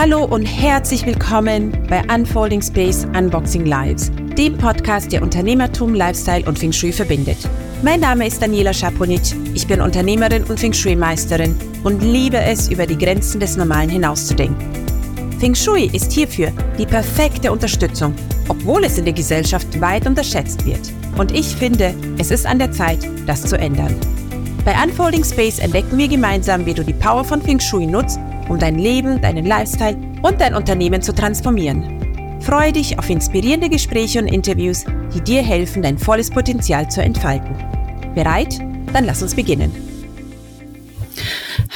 Hallo und herzlich willkommen bei Unfolding Space Unboxing Lives, dem Podcast, der Unternehmertum, Lifestyle und Feng Shui verbindet. Mein Name ist Daniela Schaponic, ich bin Unternehmerin und Feng Shui-Meisterin und liebe es, über die Grenzen des Normalen hinauszudenken. Feng Shui ist hierfür die perfekte Unterstützung, obwohl es in der Gesellschaft weit unterschätzt wird. Und ich finde, es ist an der Zeit, das zu ändern. Bei Unfolding Space entdecken wir gemeinsam, wie du die Power von Feng Shui nutzt, um dein Leben, deinen Lifestyle und dein Unternehmen zu transformieren. Freue dich auf inspirierende Gespräche und Interviews, die dir helfen, dein volles Potenzial zu entfalten. Bereit? Dann lass uns beginnen.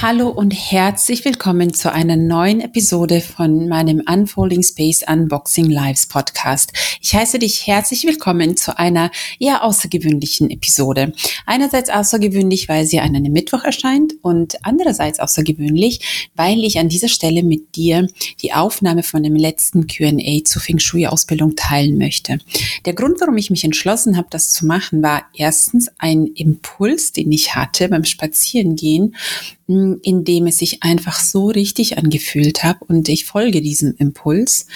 Hallo und herzlich willkommen zu einer neuen Episode von meinem Unfolding Space Unboxing Lives Podcast. Ich heiße dich herzlich willkommen zu einer eher außergewöhnlichen Episode. Einerseits außergewöhnlich, weil sie an einem Mittwoch erscheint und andererseits außergewöhnlich, weil ich an dieser Stelle mit dir die Aufnahme von dem letzten Q&A zur Feng Shui Ausbildung teilen möchte. Der Grund, warum ich mich entschlossen habe, das zu machen, war erstens ein Impuls, den ich hatte beim Spazierengehen in dem es sich einfach so richtig angefühlt habe und ich folge diesem Impuls.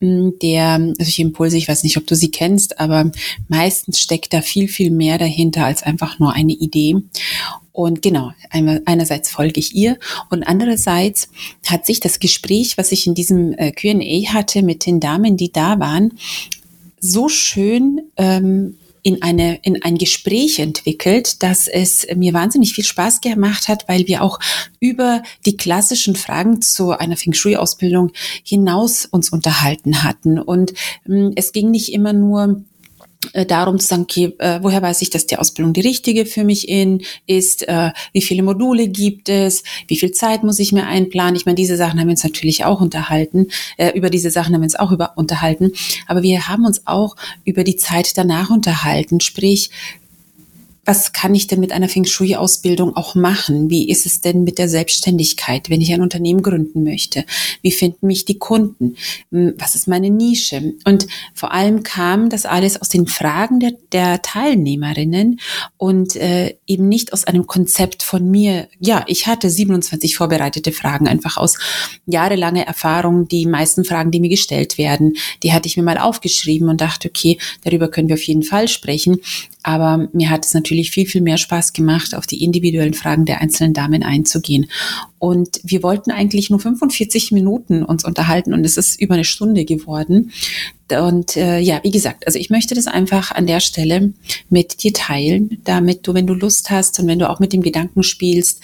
Der, also ich Impulse, ich weiß nicht, ob du sie kennst, aber meistens steckt da viel, viel mehr dahinter als einfach nur eine Idee. Und genau, einerseits folge ich ihr und andererseits hat sich das Gespräch, was ich in diesem äh, Q&A hatte mit den Damen, die da waren, so schön ähm, in, eine, in ein Gespräch entwickelt, dass es mir wahnsinnig viel Spaß gemacht hat, weil wir auch über die klassischen Fragen zu einer Feng Shui-Ausbildung hinaus uns unterhalten hatten. Und ähm, es ging nicht immer nur darum zu sagen, okay, äh, woher weiß ich, dass die Ausbildung die richtige für mich in, ist, äh, wie viele Module gibt es, wie viel Zeit muss ich mir einplanen. Ich meine, diese Sachen haben wir uns natürlich auch unterhalten, äh, über diese Sachen haben wir uns auch über, unterhalten, aber wir haben uns auch über die Zeit danach unterhalten, sprich, was kann ich denn mit einer Feng Shui-Ausbildung auch machen? Wie ist es denn mit der Selbstständigkeit, wenn ich ein Unternehmen gründen möchte? Wie finden mich die Kunden? Hm, was ist meine Nische? Und vor allem kam das alles aus den Fragen der, der Teilnehmerinnen und äh, eben nicht aus einem Konzept von mir. Ja, ich hatte 27 vorbereitete Fragen, einfach aus jahrelanger Erfahrung. Die meisten Fragen, die mir gestellt werden, die hatte ich mir mal aufgeschrieben und dachte, okay, darüber können wir auf jeden Fall sprechen. Aber mir hat es natürlich viel, viel mehr Spaß gemacht, auf die individuellen Fragen der einzelnen Damen einzugehen. Und wir wollten eigentlich nur 45 Minuten uns unterhalten und es ist über eine Stunde geworden. Und äh, ja, wie gesagt, also ich möchte das einfach an der Stelle mit dir teilen, damit du, wenn du Lust hast und wenn du auch mit dem Gedanken spielst,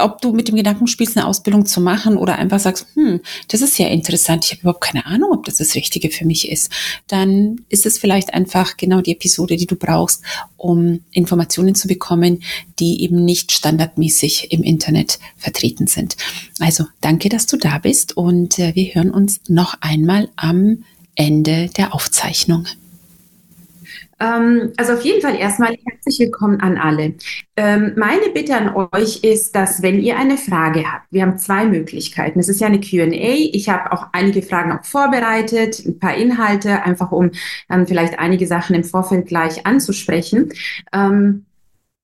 ob du mit dem Gedanken spielst, eine Ausbildung zu machen oder einfach sagst, hm, das ist ja interessant, ich habe überhaupt keine Ahnung, ob das das Richtige für mich ist, dann ist es vielleicht einfach genau die Episode, die du brauchst, um Informationen zu bekommen, die eben nicht standardmäßig im Internet vertreten sind. Also danke, dass du da bist und äh, wir hören uns noch einmal am Ende der Aufzeichnung. Ähm, also auf jeden Fall erstmal herzlich willkommen an alle. Ähm, meine Bitte an euch ist, dass wenn ihr eine Frage habt, wir haben zwei Möglichkeiten. Es ist ja eine QA. Ich habe auch einige Fragen auch vorbereitet, ein paar Inhalte, einfach um dann vielleicht einige Sachen im Vorfeld gleich anzusprechen. Ähm,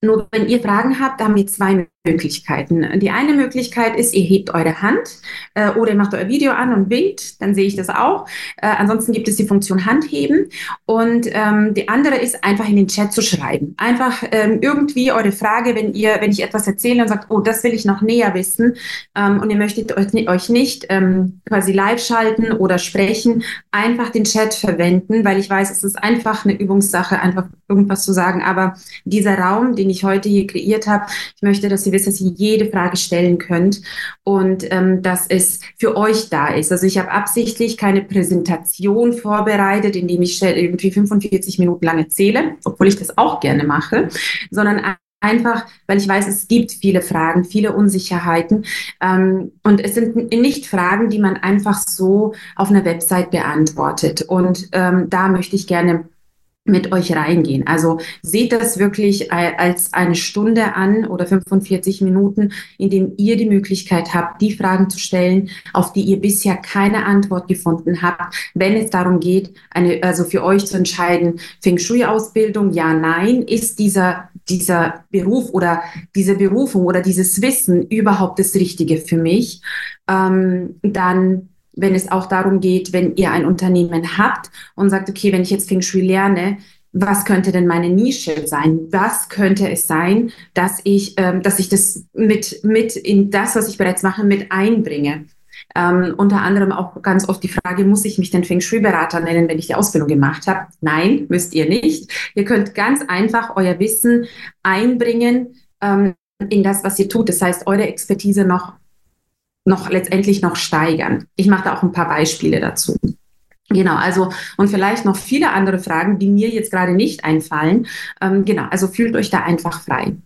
nur wenn ihr Fragen habt, haben wir zwei Möglichkeiten. Die eine Möglichkeit ist, ihr hebt eure Hand äh, oder ihr macht euer Video an und winkt, dann sehe ich das auch. Äh, ansonsten gibt es die Funktion Handheben. Und ähm, die andere ist, einfach in den Chat zu schreiben. Einfach ähm, irgendwie eure Frage, wenn ihr, wenn ich etwas erzähle und sagt, oh, das will ich noch näher wissen ähm, und ihr möchtet euch, euch nicht ähm, quasi live schalten oder sprechen, einfach den Chat verwenden, weil ich weiß, es ist einfach eine Übungssache, einfach irgendwas zu sagen. Aber dieser Raum, den ich heute hier kreiert habe, ich möchte, dass ihr wisst, dass ihr jede Frage stellen könnt und ähm, dass es für euch da ist. Also ich habe absichtlich keine Präsentation vorbereitet, indem ich irgendwie 45 Minuten lang erzähle, obwohl ich das auch gerne mache, sondern Einfach, weil ich weiß, es gibt viele Fragen, viele Unsicherheiten. Ähm, und es sind nicht Fragen, die man einfach so auf einer Website beantwortet. Und ähm, da möchte ich gerne mit euch reingehen. Also seht das wirklich als eine Stunde an oder 45 Minuten, in dem ihr die Möglichkeit habt, die Fragen zu stellen, auf die ihr bisher keine Antwort gefunden habt, wenn es darum geht, eine, also für euch zu entscheiden, Feng Shui Ausbildung, ja, nein, ist dieser dieser Beruf oder diese Berufung oder dieses Wissen überhaupt das Richtige für mich? Ähm, dann wenn es auch darum geht, wenn ihr ein Unternehmen habt und sagt, okay, wenn ich jetzt Feng Shui lerne, was könnte denn meine Nische sein? Was könnte es sein, dass ich, ähm, dass ich das mit, mit in das, was ich bereits mache, mit einbringe? Ähm, unter anderem auch ganz oft die Frage, muss ich mich denn Feng Shui-Berater nennen, wenn ich die Ausbildung gemacht habe? Nein, müsst ihr nicht. Ihr könnt ganz einfach euer Wissen einbringen ähm, in das, was ihr tut. Das heißt, eure Expertise noch, noch letztendlich noch steigern. Ich mache da auch ein paar Beispiele dazu. Genau, also und vielleicht noch viele andere Fragen, die mir jetzt gerade nicht einfallen. Ähm, genau, also fühlt euch da einfach frei.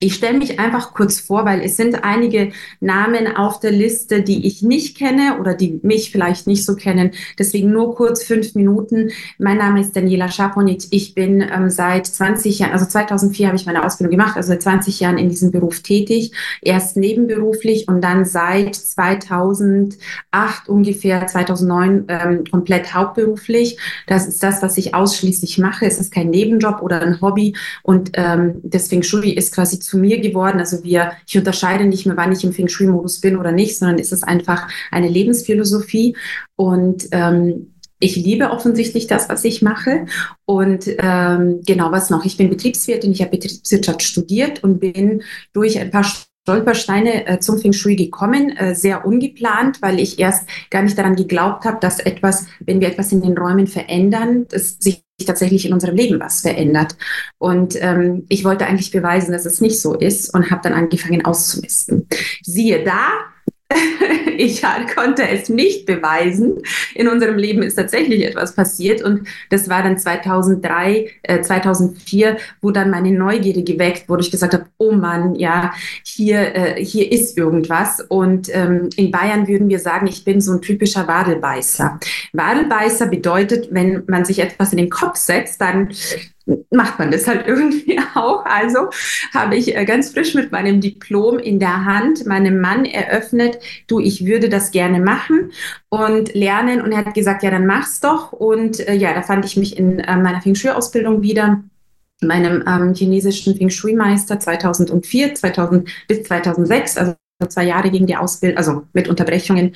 Ich stelle mich einfach kurz vor, weil es sind einige Namen auf der Liste, die ich nicht kenne oder die mich vielleicht nicht so kennen. Deswegen nur kurz fünf Minuten. Mein Name ist Daniela Schaponic. Ich bin ähm, seit 20 Jahren, also 2004 habe ich meine Ausbildung gemacht, also seit 20 Jahren in diesem Beruf tätig. Erst nebenberuflich und dann seit 2008 ungefähr, 2009 ähm, komplett hauptberuflich. Das ist das, was ich ausschließlich mache. Es ist kein Nebenjob oder ein Hobby und ähm, deswegen Schuli ist quasi zu mir geworden. Also wir, ich unterscheide nicht mehr, wann ich im Feng Shui-Modus bin oder nicht, sondern es ist einfach eine Lebensphilosophie. Und ähm, ich liebe offensichtlich das, was ich mache. Und ähm, genau was noch. Ich bin Betriebswirtin, ich habe Betriebswirtschaft studiert und bin durch ein paar Stolpersteine äh, zum Feng Shui gekommen, äh, sehr ungeplant, weil ich erst gar nicht daran geglaubt habe, dass etwas, wenn wir etwas in den Räumen verändern, dass sich tatsächlich in unserem Leben was verändert. Und ähm, ich wollte eigentlich beweisen, dass es nicht so ist und habe dann angefangen auszumisten. Siehe da, ich konnte es nicht beweisen. In unserem Leben ist tatsächlich etwas passiert und das war dann 2003, äh, 2004, wo dann meine Neugierde geweckt wurde. Ich gesagt habe, oh Mann, ja, hier, äh, hier ist irgendwas. Und ähm, in Bayern würden wir sagen, ich bin so ein typischer Wadelbeißer. Wadelbeißer bedeutet, wenn man sich etwas in den Kopf setzt, dann macht man das halt irgendwie auch. Also habe ich äh, ganz frisch mit meinem Diplom in der Hand meinem Mann eröffnet, du, ich würde das gerne machen und lernen. Und er hat gesagt, ja, dann mach's doch. Und äh, ja, da fand ich mich in äh, meiner Feng Shui-Ausbildung wieder meinem ähm, chinesischen Feng Shui-Meister 2004, 2000 bis 2006, also zwei Jahre gegen die Ausbildung, also mit Unterbrechungen.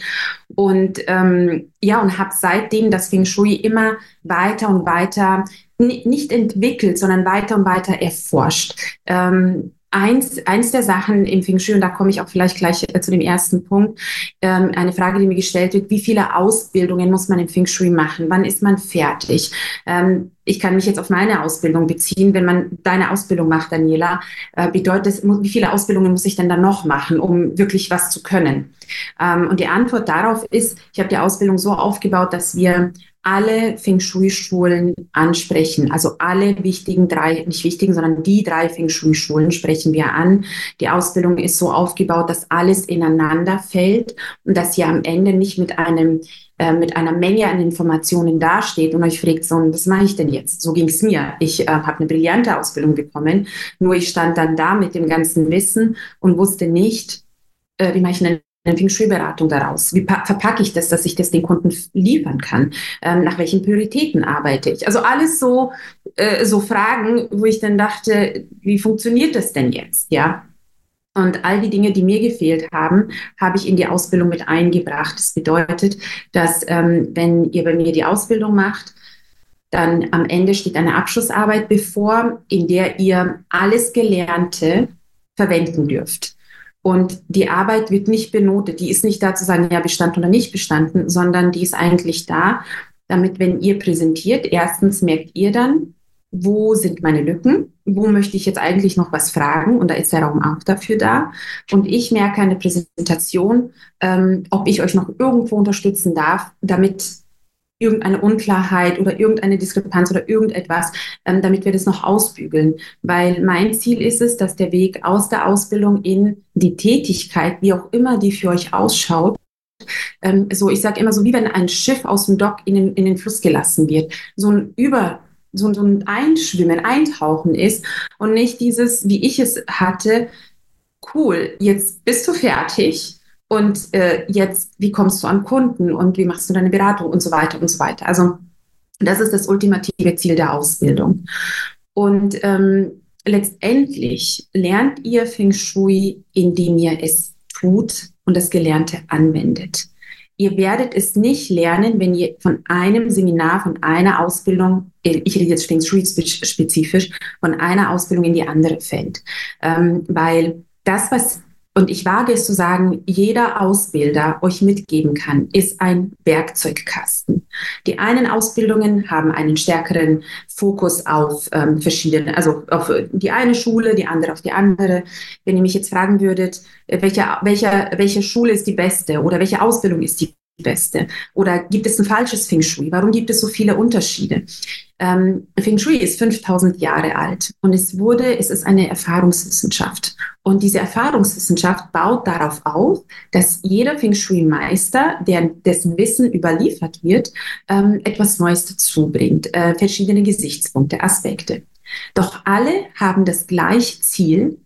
Und ähm, ja, und habe seitdem das Feng Shui immer weiter und weiter nicht entwickelt, sondern weiter und weiter erforscht. Ähm, eins, eins der Sachen im Feng Shui, und da komme ich auch vielleicht gleich äh, zu dem ersten Punkt, ähm, eine Frage, die mir gestellt wird, wie viele Ausbildungen muss man im Feng Shui machen? Wann ist man fertig? Ähm, ich kann mich jetzt auf meine Ausbildung beziehen. Wenn man deine Ausbildung macht, Daniela, äh, bedeutet es, wie viele Ausbildungen muss ich denn dann noch machen, um wirklich was zu können? Ähm, und die Antwort darauf ist, ich habe die Ausbildung so aufgebaut, dass wir alle Feng Shui-Schulen ansprechen. Also alle wichtigen drei, nicht wichtigen, sondern die drei Feng Shui-Schulen sprechen wir an. Die Ausbildung ist so aufgebaut, dass alles ineinander fällt und dass ihr am Ende nicht mit einem äh, mit einer Menge an Informationen dasteht und euch fragt, so, was mache ich denn jetzt? So ging es mir. Ich äh, habe eine brillante Ausbildung bekommen, nur ich stand dann da mit dem ganzen Wissen und wusste nicht, äh, wie mache ich denn eine Feng Shui-Beratung daraus? Wie verpacke ich das, dass ich das den Kunden liefern kann? Ähm, nach welchen Prioritäten arbeite ich? Also alles so, äh, so Fragen, wo ich dann dachte, wie funktioniert das denn jetzt? Ja. Und all die Dinge, die mir gefehlt haben, habe ich in die Ausbildung mit eingebracht. Das bedeutet, dass ähm, wenn ihr bei mir die Ausbildung macht, dann am Ende steht eine Abschlussarbeit bevor, in der ihr alles Gelernte verwenden dürft. Und die Arbeit wird nicht benotet. Die ist nicht da zu sagen, ja, bestanden oder nicht bestanden, sondern die ist eigentlich da, damit, wenn ihr präsentiert, erstens merkt ihr dann, wo sind meine Lücken? Wo möchte ich jetzt eigentlich noch was fragen? Und da ist der Raum auch dafür da. Und ich merke eine Präsentation, ähm, ob ich euch noch irgendwo unterstützen darf, damit irgendeine Unklarheit oder irgendeine Diskrepanz oder irgendetwas, ähm, damit wir das noch ausbügeln. Weil mein Ziel ist es, dass der Weg aus der Ausbildung in die Tätigkeit, wie auch immer die für euch ausschaut, ähm, so ich sage immer so, wie wenn ein Schiff aus dem Dock in den, in den Fluss gelassen wird. So ein Über so, so ein Einschwimmen, Eintauchen ist und nicht dieses, wie ich es hatte, cool, jetzt bist du fertig und äh, jetzt, wie kommst du an Kunden und wie machst du deine Beratung und so weiter und so weiter. Also das ist das ultimative Ziel der Ausbildung. Und ähm, letztendlich lernt ihr Feng Shui, indem ihr es tut und das Gelernte anwendet. Ihr werdet es nicht lernen, wenn ihr von einem Seminar, von einer Ausbildung, ich rede jetzt Feng Shui spezifisch, von einer Ausbildung in die andere fällt. Ähm, weil das, was und ich wage es zu sagen, jeder Ausbilder euch mitgeben kann, ist ein Werkzeugkasten. Die einen Ausbildungen haben einen stärkeren Fokus auf ähm, verschiedene, also auf die eine Schule, die andere auf die andere. Wenn ihr mich jetzt fragen würdet, welche, welche, welche Schule ist die beste oder welche Ausbildung ist die beste? Oder gibt es ein falsches Feng Shui? Warum gibt es so viele Unterschiede? Ähm, Feng Shui ist 5000 Jahre alt und es wurde, es ist eine Erfahrungswissenschaft. Und diese Erfahrungswissenschaft baut darauf auf, dass jeder Feng Shui-Meister, dessen Wissen überliefert wird, ähm, etwas Neues dazu bringt, äh, verschiedene Gesichtspunkte, Aspekte. Doch alle haben das gleiche Ziel,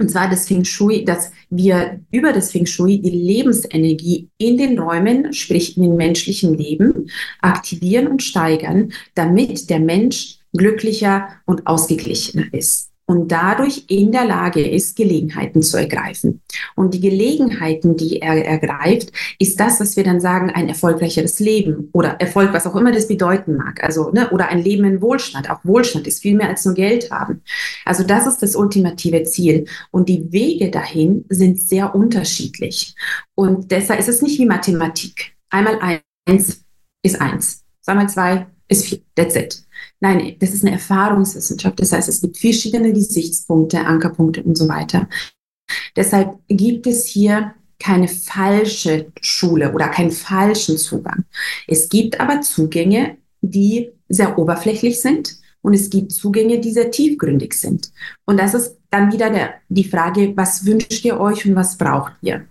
und zwar das Feng Shui, dass wir über das Feng Shui die Lebensenergie in den Räumen, sprich in den menschlichen Leben, aktivieren und steigern, damit der Mensch glücklicher und ausgeglichener ist und dadurch in der Lage ist, Gelegenheiten zu ergreifen. Und die Gelegenheiten, die er ergreift, ist das, was wir dann sagen, ein erfolgreicheres Leben oder Erfolg, was auch immer das bedeuten mag. Also, ne, oder ein Leben in Wohlstand. Auch Wohlstand ist viel mehr als nur Geld haben. Also, das ist das ultimative Ziel. Und die Wege dahin sind sehr unterschiedlich. Und deshalb ist es nicht wie Mathematik. Einmal eins ist eins. Zweimal zwei ist vier. That's it. Nein, das ist eine Erfahrungswissenschaft. Das heißt, es gibt verschiedene Gesichtspunkte, Ankerpunkte und so weiter. Deshalb gibt es hier keine falsche Schule oder keinen falschen Zugang. Es gibt aber Zugänge, die sehr oberflächlich sind und es gibt Zugänge, die sehr tiefgründig sind. Und das ist dann wieder der, die Frage, was wünscht ihr euch und was braucht ihr?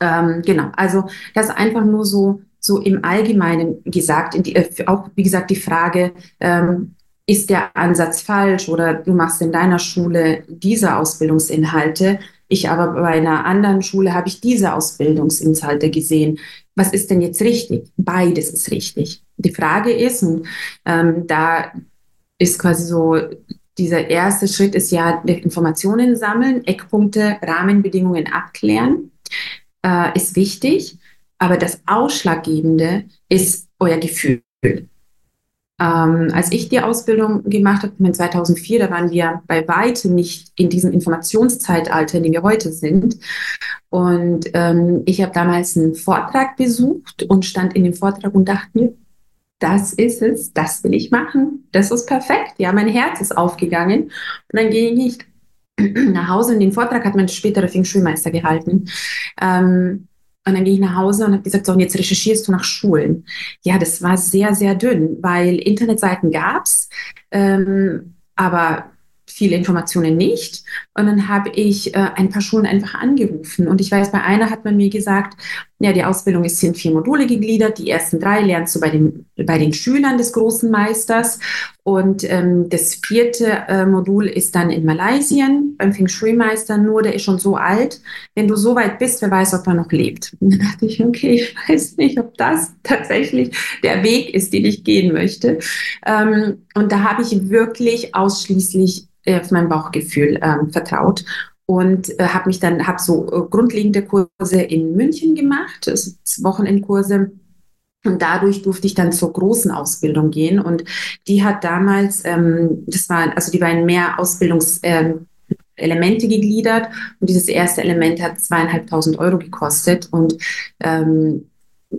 Ähm, genau, also das einfach nur so so im Allgemeinen gesagt, die, äh, auch wie gesagt die Frage, ähm, ist der Ansatz falsch oder du machst in deiner Schule diese Ausbildungsinhalte, ich aber bei einer anderen Schule habe ich diese Ausbildungsinhalte gesehen. Was ist denn jetzt richtig? Beides ist richtig. Die Frage ist, und ähm, da ist quasi so, dieser erste Schritt ist ja Informationen sammeln, Eckpunkte, Rahmenbedingungen abklären, äh, ist wichtig. Aber das Ausschlaggebende ist euer Gefühl. Ähm, als ich die Ausbildung gemacht habe, 2004, da waren wir bei weitem nicht in diesem Informationszeitalter, in dem wir heute sind. Und ähm, ich habe damals einen Vortrag besucht und stand in dem Vortrag und dachte mir, das ist es, das will ich machen, das ist perfekt. Ja, mein Herz ist aufgegangen. Und dann ging ich nach Hause und den Vortrag hat mein späterer Feng Shui-Meister gehalten. Ähm, und dann gehe ich nach Hause und habe gesagt, so, und jetzt recherchierst du nach Schulen. Ja, das war sehr, sehr dünn, weil Internetseiten gab's, ähm, aber viele Informationen nicht. Und dann habe ich äh, ein paar Schulen einfach angerufen. Und ich weiß, bei einer hat man mir gesagt, ja, die Ausbildung ist in vier Module gegliedert. Die ersten drei lernst du bei den, bei den Schülern des großen Meisters. Und ähm, das vierte äh, Modul ist dann in Malaysia beim Feng Shui-Meister. Nur der ist schon so alt. Wenn du so weit bist, wer weiß, ob er noch lebt. Und dann dachte ich, okay, ich weiß nicht, ob das tatsächlich der Weg ist, den ich gehen möchte. Ähm, und da habe ich wirklich ausschließlich auf mein Bauchgefühl ähm, vertraut und äh, habe mich dann habe so äh, grundlegende Kurse in München gemacht, also Wochenendkurse. Und dadurch durfte ich dann zur großen Ausbildung gehen und die hat damals ähm, das war also die war in mehr Ausbildungs ähm, Elemente gegliedert und dieses erste Element hat zweieinhalbtausend Euro gekostet und ähm,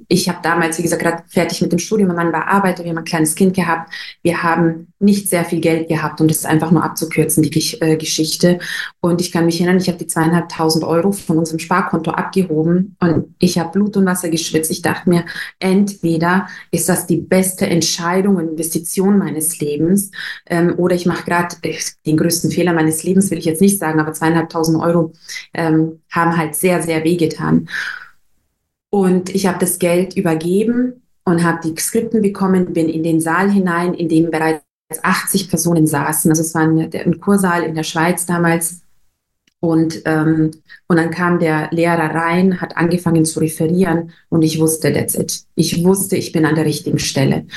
ich habe damals, wie gesagt, gerade fertig mit dem Studium, mein Mann war Arbeiter, wir haben ein kleines Kind gehabt. Wir haben nicht sehr viel Geld gehabt, um das einfach nur abzukürzen, die äh, Geschichte. Und ich kann mich erinnern, ich habe die zweieinhalbtausend Euro von unserem Sparkonto abgehoben und ich habe Blut und Wasser geschwitzt. Ich dachte mir, entweder ist das die beste Entscheidung und Investition meines Lebens ähm, oder ich mache gerade äh, den größten Fehler meines Lebens, will ich jetzt nicht sagen, aber zweieinhalbtausend Euro ähm, haben halt sehr, sehr wehgetan. Und ich habe das Geld übergeben und habe die Skripten bekommen, bin in den Saal hinein, in dem bereits 80 Personen saßen. Also es war ein, ein Kursaal in der Schweiz damals. Und, ähm, und dann kam der Lehrer rein, hat angefangen zu referieren und ich wusste, that's it. Ich wusste, ich bin an der richtigen Stelle.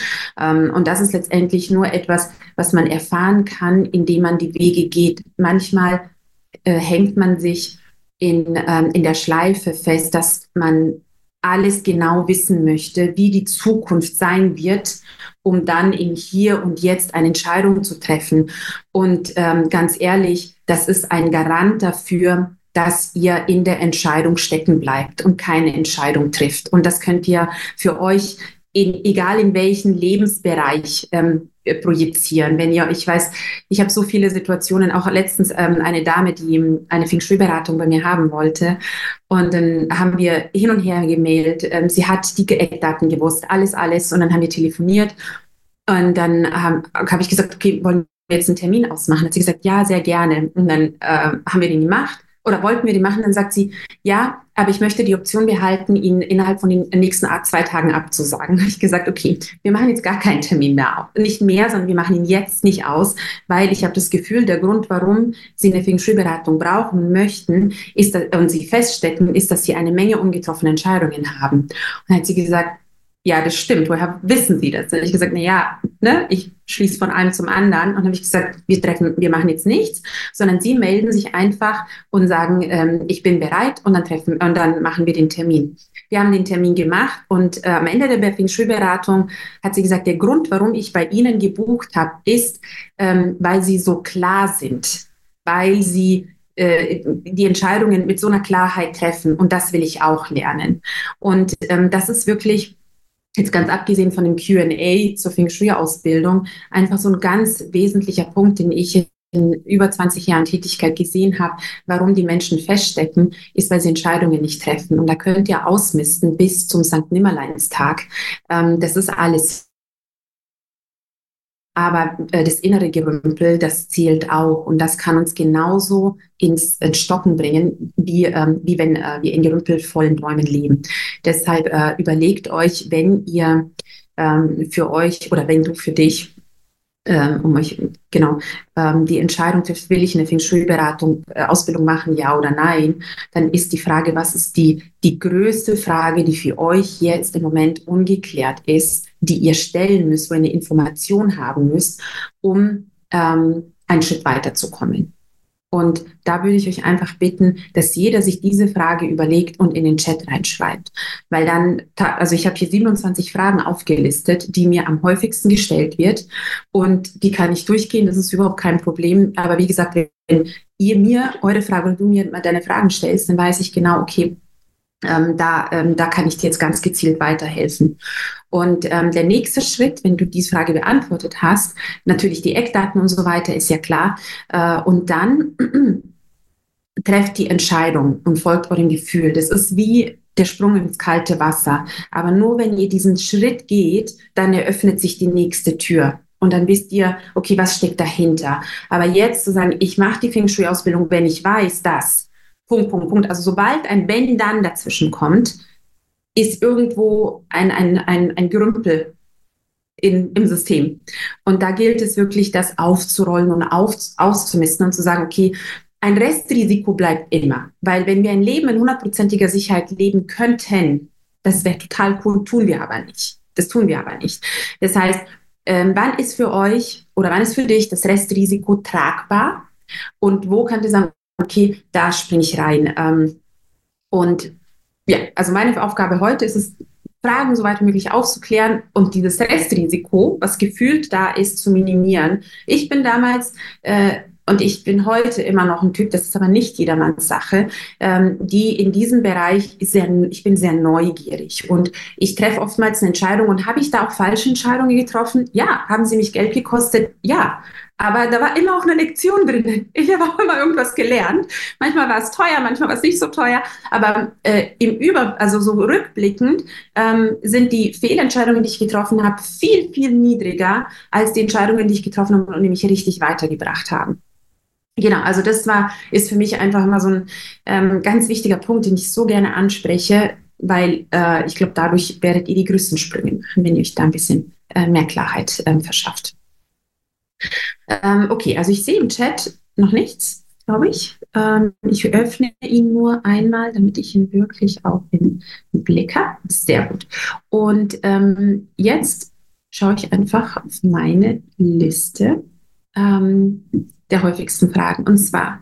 Ähm, und das ist letztendlich nur etwas, was man erfahren kann, indem man die Wege geht. Manchmal äh, hängt man sich in, ähm, in der Schleife fest, dass man alles genau wissen möchte, wie die Zukunft sein wird, um dann im Hier und Jetzt eine Entscheidung zu treffen. Und ähm, ganz ehrlich, das ist ein Garant dafür, dass ihr in der Entscheidung stecken bleibt und keine Entscheidung trifft. Und das könnt ihr für euch in, egal in welchen Lebensbereich ähm, projizieren. Wenn ihr, ich weiß, ich habe so viele Situationen, auch letztens ähm, eine Dame, die eine Feng Shui-Beratung bei mir haben wollte. Und dann haben wir hin und her gemailt. Ähm, sie hat die Eckdaten gewusst, alles, alles. Und dann haben wir telefoniert. Und dann ähm, habe ich gesagt, okay, wollen wir jetzt einen Termin ausmachen? Hat sie gesagt, ja, sehr gerne. Und dann äh, haben wir den gemacht oder wollten wir die machen, dann sagt sie, ja, aber ich möchte die Option behalten, ihn innerhalb von den nächsten zwei Tagen abzusagen. habe ich gesagt, okay, wir machen jetzt gar keinen Termin mehr, nicht mehr, sondern wir machen ihn jetzt nicht aus, weil ich habe das Gefühl, der Grund, warum Sie eine Feng Shui-Beratung brauchen möchten, ist, dass, und Sie feststecken, ist, dass Sie eine Menge ungetroffene Entscheidungen haben. Und dann hat sie gesagt, ja, das stimmt, woher wissen Sie das? Und ich gesagt, na ja, ne, ich schließe von einem zum anderen. Und dann habe ich gesagt, wir treffen, wir machen jetzt nichts, sondern Sie melden sich einfach und sagen, ähm, ich bin bereit und dann treffen und dann machen wir den Termin. Wir haben den Termin gemacht und äh, am Ende der Berfing Schulberatung hat sie gesagt, der Grund, warum ich bei Ihnen gebucht habe, ist, ähm, weil Sie so klar sind, weil Sie äh, die Entscheidungen mit so einer Klarheit treffen und das will ich auch lernen. Und ähm, das ist wirklich jetzt ganz abgesehen von dem QA zur Feng Shui-Ausbildung, einfach so ein ganz wesentlicher Punkt, den ich in über 20 Jahren Tätigkeit gesehen habe, warum die Menschen feststecken, ist, weil sie Entscheidungen nicht treffen. Und da könnt ihr ausmisten bis zum St. Nimmerleinstag. Ähm, das ist alles aber äh, das innere Gerümpel, das zählt auch und das kann uns genauso ins, ins Stocken bringen, wie, ähm, wie wenn äh, wir in gerümpelvollen Räumen leben. Deshalb äh, überlegt euch, wenn ihr ähm, für euch oder wenn du für dich ähm, um euch genau ähm, die Entscheidung trifft, will ich eine Feng Shui-Beratung, äh, Ausbildung machen, ja oder nein, dann ist die Frage, was ist die, die größte Frage, die für euch jetzt im Moment ungeklärt ist, die ihr stellen müsst, wo ihr eine Information haben müsst, um ähm, einen Schritt weiterzukommen. Und da würde ich euch einfach bitten, dass jeder sich diese Frage überlegt und in den Chat reinschreibt. Weil dann, also ich habe hier 27 Fragen aufgelistet, die mir am häufigsten gestellt wird. Und die kann ich durchgehen, das ist überhaupt kein Problem. Aber wie gesagt, wenn ihr mir eure Frage und du mir deine Fragen stellst, dann weiß ich genau, okay, ähm, da, ähm, da kann ich dir jetzt ganz gezielt weiterhelfen. Und ähm, der nächste Schritt, wenn du diese Frage beantwortet hast, natürlich die Eckdaten und so weiter, ist ja klar. Äh, und dann trefft die Entscheidung und folgt eurem Gefühl. Das ist wie der Sprung ins kalte Wasser. Aber nur wenn ihr diesen Schritt geht, dann eröffnet sich die nächste Tür. Und dann wisst ihr, okay, was steckt dahinter. Aber jetzt zu sagen, ich mache die Feng Shui-Ausbildung, wenn ich weiß, dass Punkt, Punkt, Punkt. Also sobald ein Wenn dann dazwischen kommt, ist irgendwo ein, ein, ein, ein Gerümpel in, im System. Und da gilt es wirklich, das aufzurollen und auf, auszumisten und zu sagen, okay, ein Restrisiko bleibt immer. Weil wenn wir ein Leben in hundertprozentiger Sicherheit leben könnten, das wäre total cool, tun wir aber nicht. Das tun wir aber nicht. Das heißt, ähm, wann ist für euch oder wann ist für dich das Restrisiko tragbar? Und wo könnt ihr sagen, okay, da springe ich rein. Ähm, und ja, also meine Aufgabe heute ist es, Fragen so weit wie möglich aufzuklären und dieses Restrisiko, was gefühlt da ist, zu minimieren. Ich bin damals äh, und ich bin heute immer noch ein Typ, das ist aber nicht jedermanns Sache, ähm, die in diesem Bereich sehr, ich bin sehr neugierig und ich treffe oftmals eine Entscheidung und habe ich da auch falsche Entscheidungen getroffen? Ja. Haben sie mich Geld gekostet? Ja. Aber da war immer auch eine Lektion drin. Ich habe auch immer irgendwas gelernt. Manchmal war es teuer, manchmal war es nicht so teuer. Aber äh, im Über, also so rückblickend, ähm, sind die Fehlentscheidungen, die ich getroffen habe, viel, viel niedriger als die Entscheidungen, die ich getroffen habe und die mich richtig weitergebracht haben. Genau, also das war, ist für mich einfach immer so ein ähm, ganz wichtiger Punkt, den ich so gerne anspreche, weil äh, ich glaube, dadurch werdet ihr die größten Sprünge machen, wenn ihr euch da ein bisschen äh, mehr Klarheit ähm, verschafft. Ähm, okay, also ich sehe im Chat noch nichts, glaube ich. Ähm, ich öffne ihn nur einmal, damit ich ihn wirklich auch im Blick habe. Sehr gut. Und ähm, jetzt schaue ich einfach auf meine Liste ähm, der häufigsten Fragen. Und zwar,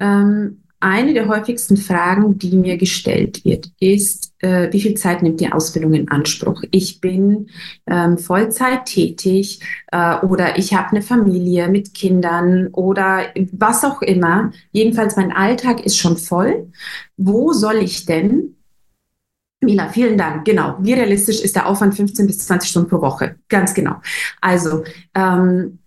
ähm, eine der häufigsten Fragen, die mir gestellt wird, ist, äh, wie viel Zeit nimmt die Ausbildung in Anspruch? Ich bin ähm, Vollzeit tätig äh, oder ich habe eine Familie mit Kindern oder was auch immer. Jedenfalls, mein Alltag ist schon voll. Wo soll ich denn Mila, vielen Dank. Genau. Wie realistisch ist der Aufwand 15 bis 20 Stunden pro Woche? Ganz genau. Also, ähm,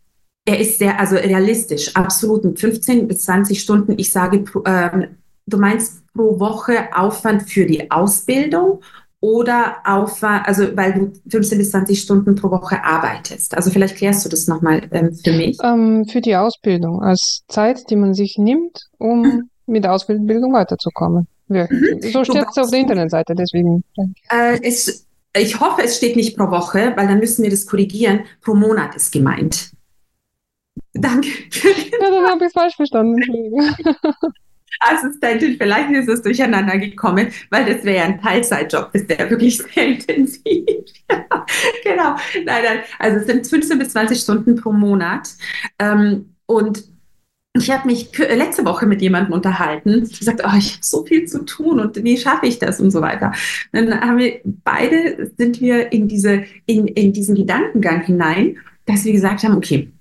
er ist sehr, also realistisch, absolut mit 15 bis 20 Stunden. Ich sage, ähm, du meinst pro Woche Aufwand für die Ausbildung oder Aufwand, also weil du 15 bis 20 Stunden pro Woche arbeitest. Also vielleicht klärst du das nochmal ähm, für mich. Ähm, für die Ausbildung, als Zeit, die man sich nimmt, um mhm. mit der Ausbildung weiterzukommen. Ja. Mhm. So steht es auf der Internetseite, deswegen. Äh, es, ich hoffe, es steht nicht pro Woche, weil dann müssen wir das korrigieren. Pro Monat ist gemeint. Danke. Ja, dann habe ich falsch verstanden. Assistentin, vielleicht ist es durcheinander gekommen, weil das wäre ja ein Teilzeitjob, das wäre wirklich sehr intensiv. genau. Nein, nein. Also es sind 15 bis 20 Stunden pro Monat. Ähm, und ich habe mich letzte Woche mit jemandem unterhalten, die sagt, oh, ich habe so viel zu tun und wie schaffe ich das und so weiter. Dann haben wir beide sind wir in diese in, in diesen Gedankengang hinein, dass wir gesagt haben, okay,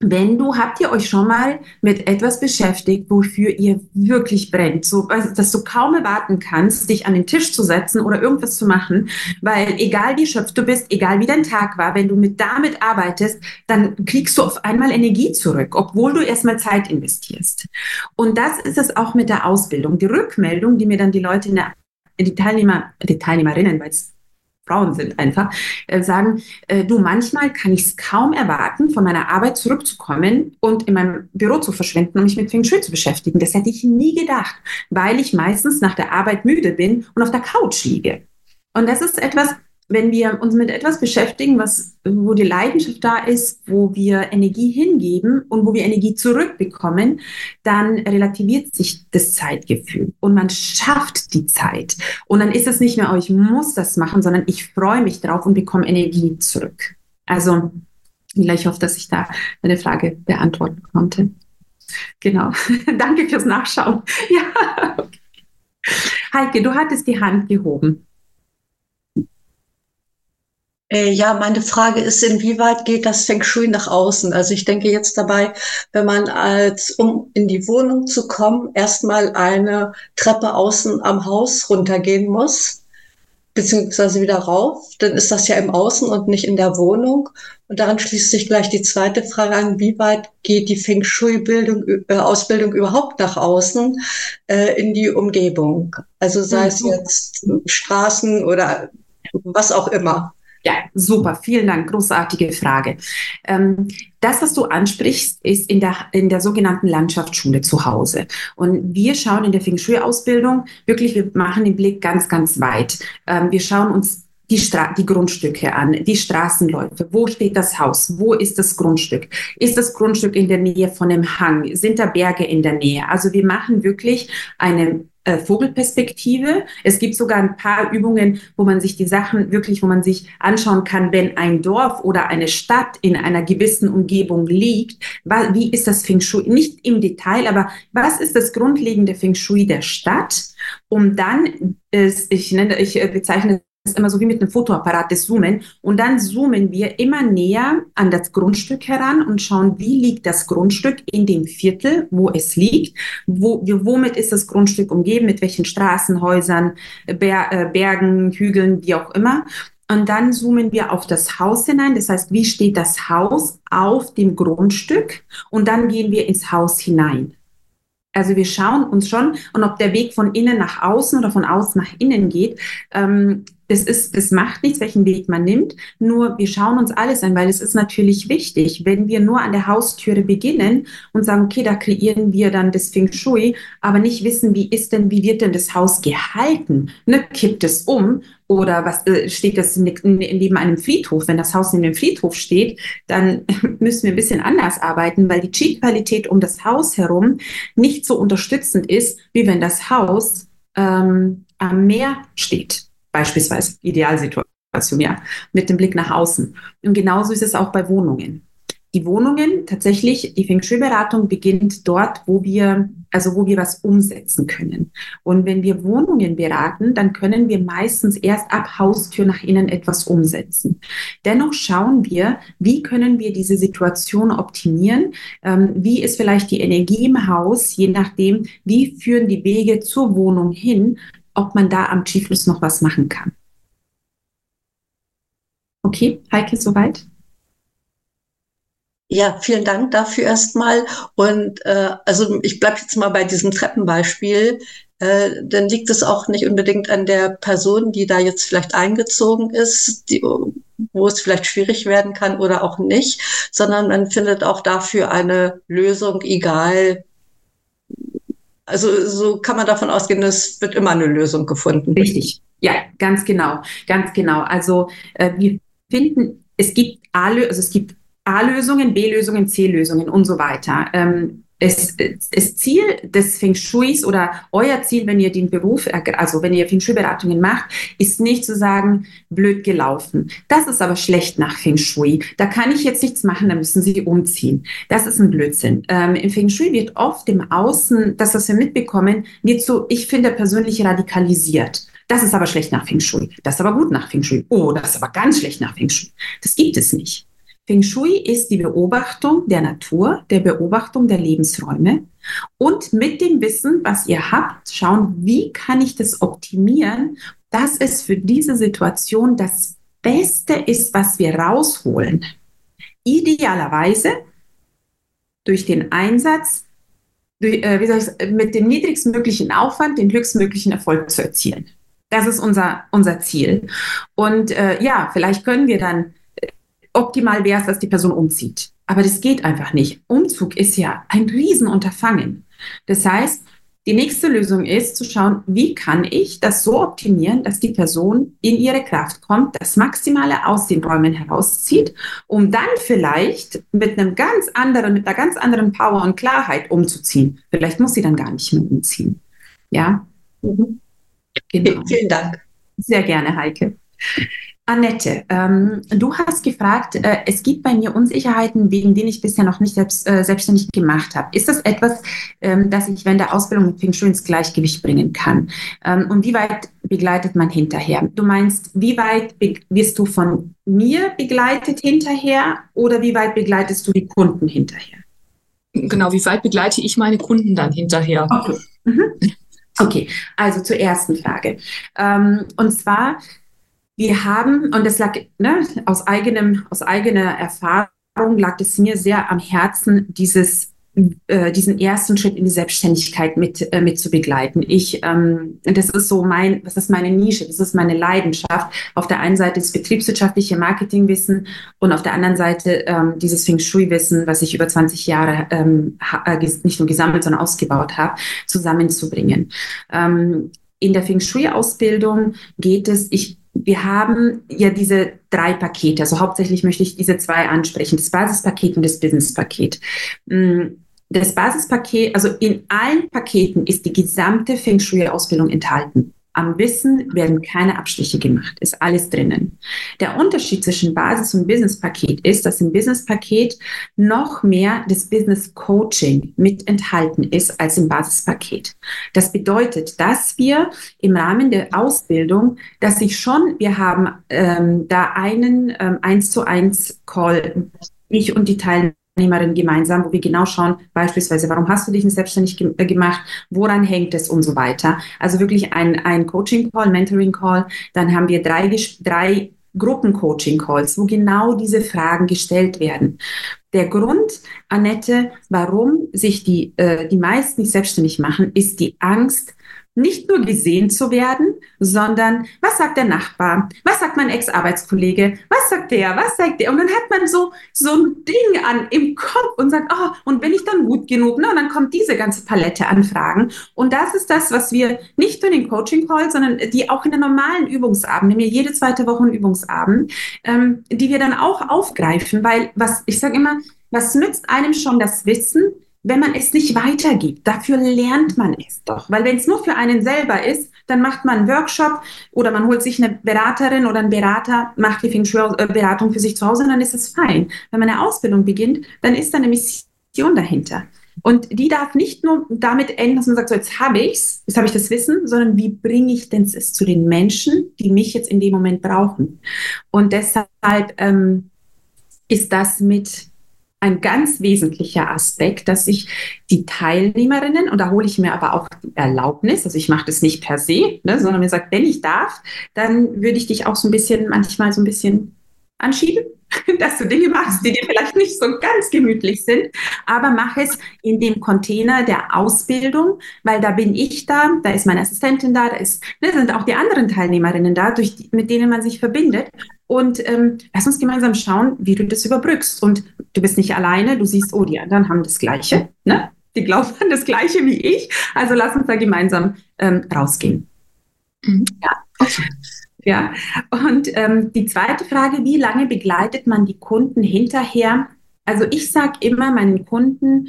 wenn du, habt ihr euch schon mal mit etwas beschäftigt, wofür ihr wirklich brennt, so, dass du kaum erwarten kannst, dich an den Tisch zu setzen oder irgendwas zu machen, weil egal wie schöpft du bist, egal wie dein Tag war, wenn du mit damit arbeitest, dann kriegst du auf einmal Energie zurück, obwohl du erstmal Zeit investierst. Und das ist es auch mit der Ausbildung. Die Rückmeldung, die mir dann die Leute in der die Teilnehmer, die Teilnehmerinnen, weil es Frauen sind einfach, äh, sagen, äh, du, manchmal kann ich es kaum erwarten, von meiner Arbeit zurückzukommen und in meinem Büro zu verschwinden, um mich mit Feng Shui zu beschäftigen. Das hätte ich nie gedacht, weil ich meistens nach der Arbeit müde bin und auf der Couch liege. Und das ist etwas, wenn wir uns mit etwas beschäftigen, was, wo die Leidenschaft da ist, wo wir Energie hingeben und wo wir Energie zurückbekommen, dann relativiert sich das Zeitgefühl und man schafft die Zeit. Und dann ist es nicht mehr, oh, ich muss das machen, sondern ich freue mich drauf und bekomme Energie zurück. Also, ich hoffe, dass ich da eine Frage beantworten konnte. Genau. Danke fürs Nachschauen. Ja. Heike, du hattest die Hand gehoben. Äh, ja, meine Frage ist, inwieweit geht das Feng Shui nach außen? Also ich denke jetzt dabei, wenn man als, um in die Wohnung zu kommen, erstmal eine Treppe außen am Haus runtergehen muss, beziehungsweise wieder rauf, dann ist das ja im Außen und nicht in der Wohnung. Und daran schließt sich gleich die zweite Frage an, wie weit geht die Feng Shui-Bildung, äh, Ausbildung überhaupt nach außen äh, in die Umgebung? Also sei es mhm. jetzt Straßen oder was auch immer. Ja, super, vielen Dank, großartige Frage. Ähm, das, was du ansprichst, ist in der, in der sogenannten Landschaftsschule zu Hause. Und wir schauen in der Feng Shui-Ausbildung wirklich, wir machen den Blick ganz, ganz weit. Ähm, wir schauen uns die, Stra die Grundstücke an, die Straßenläufe. Wo steht das Haus? Wo ist das Grundstück? Ist das Grundstück in der Nähe von einem Hang? Sind da Berge in der Nähe? Also wir machen wirklich eine äh, Vogelperspektive. Es gibt sogar ein paar Übungen, wo man sich die Sachen wirklich, wo man sich anschauen kann, wenn ein Dorf oder eine Stadt in einer gewissen Umgebung liegt, wie ist das Feng Shui? Nicht im Detail, aber was ist das grundlegende Feng Shui der Stadt? Um dann, ich nenne, ich äh, bezeichne ist immer so wie mit einem Fotoapparat, das Zoomen. Und dann zoomen wir immer näher an das Grundstück heran und schauen, wie liegt das Grundstück in dem Viertel, wo es liegt. Wo, womit ist das Grundstück umgeben, mit welchen Straßen, Häusern, Ber äh, Bergen, Hügeln, wie auch immer. Und dann zoomen wir auf das Haus hinein. Das heißt, wie steht das Haus auf dem Grundstück? Und dann gehen wir ins Haus hinein. Also wir schauen uns schon, und ob der Weg von innen nach außen oder von außen nach innen geht, ähm, das ist, das macht nichts, welchen Weg man nimmt. Nur wir schauen uns alles an, weil es ist natürlich wichtig, wenn wir nur an der Haustüre beginnen und sagen, okay, da kreieren wir dann das Feng Shui, aber nicht wissen, wie ist denn, wie wird denn das Haus gehalten? Ne? Kippt es um oder was äh, steht das neben einem Friedhof? Wenn das Haus neben dem Friedhof steht, dann müssen wir ein bisschen anders arbeiten, weil die Chi-Qualität um das Haus herum nicht so unterstützend ist, wie wenn das Haus ähm, am Meer steht beispielsweise Idealsituation. ja, mit dem Blick nach außen. Und genauso ist es auch bei Wohnungen die Wohnungen tatsächlich, die Feng Shui-Beratung beginnt dort, wo wir, also wo wir was umsetzen können. Und wenn wir Wohnungen beraten, dann können wir meistens erst ab Haustür nach innen etwas umsetzen. Dennoch schauen wir, wie können wir diese Situation optimieren? Ähm, wie ist vielleicht die Energie im Haus, je nachdem, wie führen die Wege zur Wohnung hin, ob man da am Skifluss noch was machen kann. Okay, Heike, soweit? Ja, vielen Dank dafür erstmal. Und äh, also ich bleibe jetzt mal bei diesem Treppenbeispiel. Äh, dann liegt es auch nicht unbedingt an der Person, die da jetzt vielleicht eingezogen ist, die, wo es vielleicht schwierig werden kann oder auch nicht, sondern man findet auch dafür eine Lösung, egal. Also so kann man davon ausgehen, es wird immer eine Lösung gefunden. Richtig, ja, ganz genau, ganz genau. Also äh, wir finden, es gibt also A-Lösungen, B-Lösungen, C-Lösungen und so weiter. Ähm, es, das Ziel des Feng Shuis oder euer Ziel, wenn ihr den Beruf, also wenn ihr Feng Shui-Beratungen macht, ist nicht zu sagen, blöd gelaufen. Das ist aber schlecht nach Feng Shui. Da kann ich jetzt nichts machen, da müssen sie umziehen. Das ist ein Blödsinn. Ähm, Im Feng Shui wird oft im Außen, das, was wir mitbekommen, wird so, ich finde persönlich radikalisiert. Das ist aber schlecht nach Feng Shui. Das ist aber gut nach Feng Shui. Oh, das ist aber ganz schlecht nach Feng Shui. Das gibt es nicht. Feng Shui ist die Beobachtung der Natur, der Beobachtung der Lebensräume und mit dem Wissen, was ihr habt, schauen, wie kann ich das optimieren, dass es für diese Situation das Beste ist, was wir rausholen. Idealerweise durch den Einsatz, durch, äh, ich, mit dem niedrigstmöglichen Aufwand den höchstmöglichen Erfolg zu erzielen. Das ist unser, unser Ziel. Und äh, ja, vielleicht können wir dann optimal wäre es, dass die Person umzieht. Aber das geht einfach nicht. Umzug ist ja ein Riesenunterfangen. Das heißt, die nächste Lösung ist zu schauen, wie kann ich das so optimieren, dass die Person in ihre Kraft kommt, das Maximale aus den Räumen herauszieht, um dann vielleicht mit einem ganz anderen, mit einer ganz anderen Power und Klarheit umzuziehen. Vielleicht muss sie dann gar nicht mehr umziehen. Ja. Mhm. Genau. Vielen Dank. Sehr gerne, Heike. Annette, ähm, du hast gefragt, äh, es gibt bei mir Unsicherheiten, wegen denen ich bisher noch nicht selbst, äh, selbstständig gemacht habe. Ist das etwas, ähm, das ich während der Ausbildung mit Feng Shui ins Gleichgewicht bringen kann? Ähm, und wie weit begleitet man hinterher? Du meinst, wie weit wirst du von mir begleitet hinterher oder wie weit begleitest du die Kunden hinterher? Genau, wie weit begleite ich meine Kunden dann hinterher? Okay, mhm. okay. also zur ersten Frage. Ähm, und zwar, wir haben, und das lag ne, aus, eigenem, aus eigener Erfahrung, lag es mir sehr am Herzen, dieses äh, diesen ersten Schritt in die Selbstständigkeit mit, äh, mit zu begleiten. Ich, ähm, das ist so mein, das ist meine Nische, das ist meine Leidenschaft. Auf der einen Seite das betriebswirtschaftliche Marketingwissen und auf der anderen Seite ähm, dieses Feng Shui-Wissen, was ich über 20 Jahre ähm, äh, nicht nur gesammelt, sondern ausgebaut habe, zusammenzubringen. Ähm, in der Feng Shui-Ausbildung geht es, ich wir haben ja diese drei Pakete. Also hauptsächlich möchte ich diese zwei ansprechen, das Basispaket und das Businesspaket. Mm, das Basispaket, also in allen Paketen ist die gesamte Feng Shui-Ausbildung enthalten. Am Wissen werden keine Abstriche gemacht, ist alles drinnen. Der Unterschied zwischen Basis- und Business-Paket ist, dass im Business-Paket noch mehr das Business-Coaching mit enthalten ist als im Basispaket. Das bedeutet, dass wir im Rahmen der Ausbildung, dass ich schon, wir haben ähm, da einen ähm, 1 zu 1 Call, ich und die Teilnehmer Teilnehmerin gemeinsam, wo wir genau schauen, beispielsweise, warum hast du dich nicht selbstständig ge äh, gemacht, woran hängt es und so weiter. Also wirklich ein, ein Coaching-Call, Mentoring-Call. Dann haben wir drei, drei Gruppen-Coaching-Calls, wo genau diese Fragen gestellt werden. Der Grund, Annette, warum sich die, äh, die meisten nicht selbstständig machen, ist die Angst, nicht nur gesehen zu werden, sondern was sagt der Nachbar? Was sagt mein Ex-Arbeitskollege? Was sagt der? Was sagt der? Und dann hat man so, so ein Ding an im Kopf und sagt, oh, und bin ich dann gut genug? Ne? Und dann kommt diese ganze Palette an Fragen. Und das ist das, was wir nicht nur in den Coaching-Calls, sondern die auch in den normalen Übungsabend, wir jede zweite Woche einen Übungsabend, ähm, die wir dann auch aufgreifen, weil was, ich sage immer, was nützt einem schon das Wissen, wenn man es nicht weitergibt. Dafür lernt man es doch. Weil wenn es nur für einen selber ist, dann macht man einen Workshop oder man holt sich eine Beraterin oder einen Berater, macht die Feng Shui-Beratung für sich zu Hause und dann ist es fein. Wenn man eine Ausbildung beginnt, dann ist da eine Mission dahinter. Und die darf nicht nur damit enden, dass man sagt, so jetzt habe ich's, jetzt habe ich das Wissen, sondern wie bringe ich denn es zu den Menschen, die mich jetzt in dem Moment brauchen? Und deshalb ähm, ist das mit ein ganz wesentlicher Aspekt, dass ich die Teilnehmerinnen, und da hole ich mir aber auch die Erlaubnis, also ich mache das nicht per se, ne, sondern mir sagt, wenn ich darf, dann würde ich dich auch so ein bisschen, manchmal so ein bisschen anschieben, dass du Dinge machst, die dir vielleicht nicht so ganz gemütlich sind, aber mach es in dem Container der Ausbildung, weil da bin ich da, da ist meine Assistentin da, da ist, ne, sind auch die anderen Teilnehmerinnen da, durch die, mit denen man sich verbindet. Und ähm, lass uns gemeinsam schauen, wie du das überbrückst. Und du bist nicht alleine, du siehst, oh, die anderen haben das Gleiche, ne? Die glauben an das Gleiche wie ich. Also lass uns da gemeinsam ähm, rausgehen. Mhm. Ja. Okay. Ja, und ähm, die zweite Frage, wie lange begleitet man die Kunden hinterher? Also ich sage immer meinen Kunden,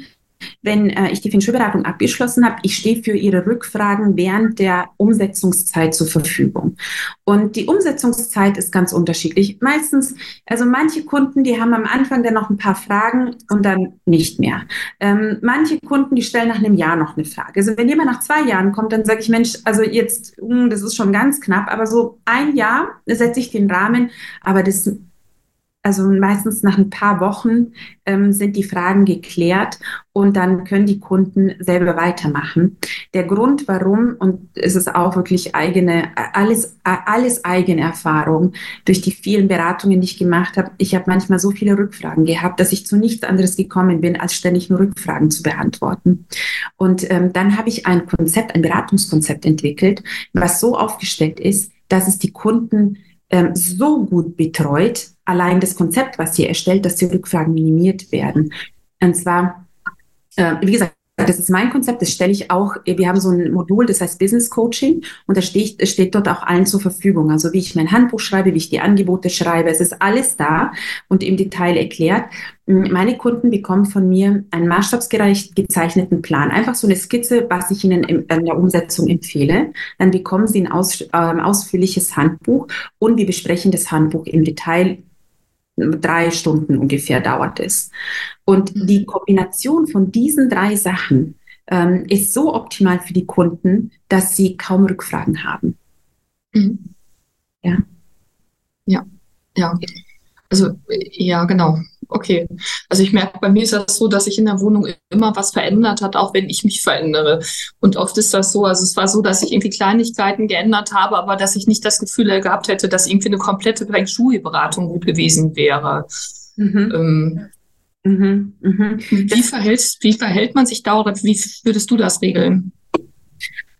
wenn äh, ich die Feng Shui-Beratung abgeschlossen habe, ich stehe für Ihre Rückfragen während der Umsetzungszeit zur Verfügung. Und die Umsetzungszeit ist ganz unterschiedlich. Meistens, also manche Kunden, die haben am Anfang dann noch ein paar Fragen und dann nicht mehr. Ähm, manche Kunden, die stellen nach einem Jahr noch eine Frage. Also wenn jemand nach zwei Jahren kommt, dann sage ich, Mensch, also jetzt, mh, hm, das ist schon ganz knapp, aber so ein Jahr setze ich den Rahmen, aber das also meistens nach ein paar Wochen ähm, sind die Fragen geklärt und dann können die Kunden selber weitermachen. Der Grund, warum, und es ist auch wirklich eigene, alles, alles eigene Erfahrung durch die vielen Beratungen, die ich gemacht habe. Ich habe manchmal so viele Rückfragen gehabt, dass ich zu nichts anderes gekommen bin, als ständig nur Rückfragen zu beantworten. Und ähm, dann habe ich ein Konzept, ein Beratungskonzept entwickelt, was so aufgestellt ist, dass es die Kunden ähm, so gut betreut, allein das Konzept, was sie erstellt, dass die Rückfragen minimiert werden. Und zwar, äh, wie gesagt, das ist mein Konzept, das stelle ich auch, wir haben so ein Modul, das heißt Business Coaching und da steht, steht dort auch allen zur Verfügung. Also wie ich mein Handbuch schreibe, wie ich die Angebote schreibe, es ist alles da und im Detail erklärt. Meine Kunden bekommen von mir einen maßstabsgerecht gezeichneten Plan, einfach so eine Skizze, was ich ihnen in, in der Umsetzung empfehle. Dann bekommen sie ein aus, äh, ausführliches Handbuch und wir besprechen das Handbuch im Detail drei Stunden ungefähr dauert es. Und mhm. die Kombination von diesen drei Sachen ähm, ist so optimal für die Kunden, dass sie kaum Rückfragen haben. Mhm. Ja. Ja, ja. Also, ja, genau okay. Also ich merke, bei mir ist das so, dass sich in der Wohnung immer was verändert hat, auch wenn ich mich verändere. Und oft ist das so, also es war so, dass ich irgendwie Kleinigkeiten geändert habe, aber dass ich nicht das Gefühl gehabt hätte, dass irgendwie eine komplette Feng Shui-Beratung gut gewesen wäre. Mhm. Ähm, mhm. Mhm. Wie, verhält, wie verhält man sich da oder wie würdest du das regeln?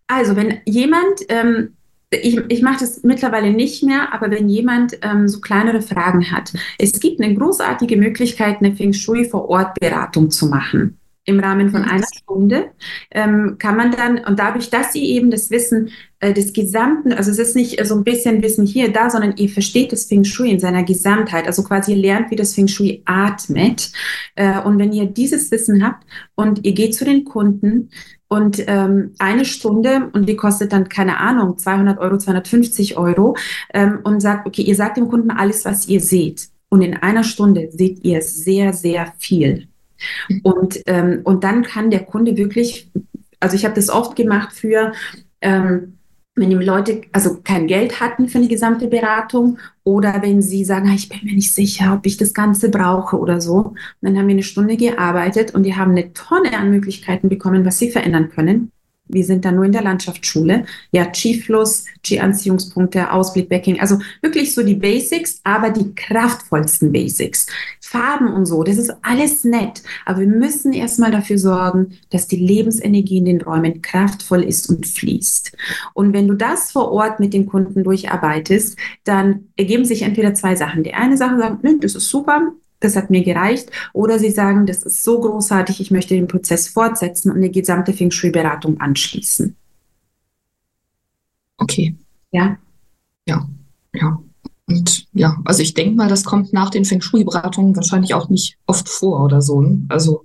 Also wenn jemand ähm, ich, ich mache das mittlerweile nicht mehr, aber wenn jemand ähm, so kleinere Fragen hat, es gibt eine großartige Möglichkeit, eine Feng Shui vor Ort Beratung zu machen. Im Rahmen von einer Stunde ähm, kann man dann, und dadurch, dass Sie eben das Wissen äh, des Gesamten, also es ist nicht so ein bisschen Wissen hier, da, sondern ihr versteht das Feng Shui in seiner Gesamtheit, also quasi ihr lernt, wie das Feng Shui atmet. Äh, und wenn ihr dieses Wissen habt und ihr geht zu den Kunden, und ähm, eine Stunde, und die kostet dann, keine Ahnung, 200 Euro, 250 Euro, ähm, und sagt, okay, ihr sagt dem Kunden alles, was ihr seht. Und in einer Stunde seht ihr sehr, sehr viel. Und, ähm, und dann kann der Kunde wirklich, also ich habe das oft gemacht für, ähm, wenn die Leute also kein Geld hatten für eine gesamte Beratung oder wenn sie sagen, ah, ich bin mir nicht sicher, ob ich das Ganze brauche oder so. Und dann haben wir eine Stunde gearbeitet und die haben eine Tonne an Möglichkeiten bekommen, was sie verändern können. Wir sind dann nur in der Landschaftsschule. Ja, Chi-Fluss, Chi-Anziehungspunkte, Ausblick, Backing. Also wirklich so die Basics, aber die kraftvollsten Basics. Farben und so, das ist alles nett. Aber wir müssen erstmal dafür sorgen, dass die Lebensenergie in den Räumen kraftvoll ist und fließt. Und wenn du das vor Ort mit den Kunden durcharbeitest, dann ergeben sich entweder zwei Sachen. Die eine Sache sagt, das ist super, das hat mir gereicht. Oder sie sagen, das ist so großartig, ich möchte den Prozess fortsetzen und eine gesamte Feng Shui-Beratung anschließen. Okay. Ja. Ja, ja. Und ja, also ich denke mal, das kommt nach den Feng Shui-Beratungen wahrscheinlich auch nicht oft vor oder so. Ne? Also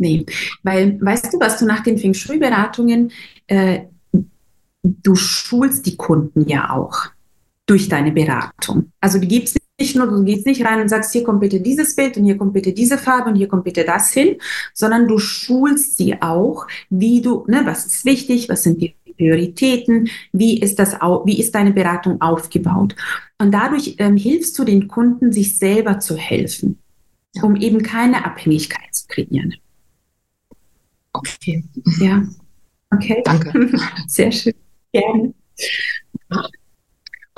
Nee, weil weißt du, was du nach den Feng Shui-Beratungen, äh, du schulst die Kunden ja auch durch deine Beratung. Also du gibst nicht nur, du gehst nicht rein und sagst, hier kommt bitte dieses Bild und hier kommt bitte diese Farbe und hier kommt bitte das hin, sondern du schulst sie auch, wie du, ne, was ist wichtig, was sind die Prioritäten, wie ist das, wie ist deine Beratung aufgebaut. Und dadurch ähm, hilfst du den Kunden, sich selber zu helfen, um eben keine Abhängigkeit zu kreieren. Okay. Ja. Okay. Danke. Sehr schön. Gerne.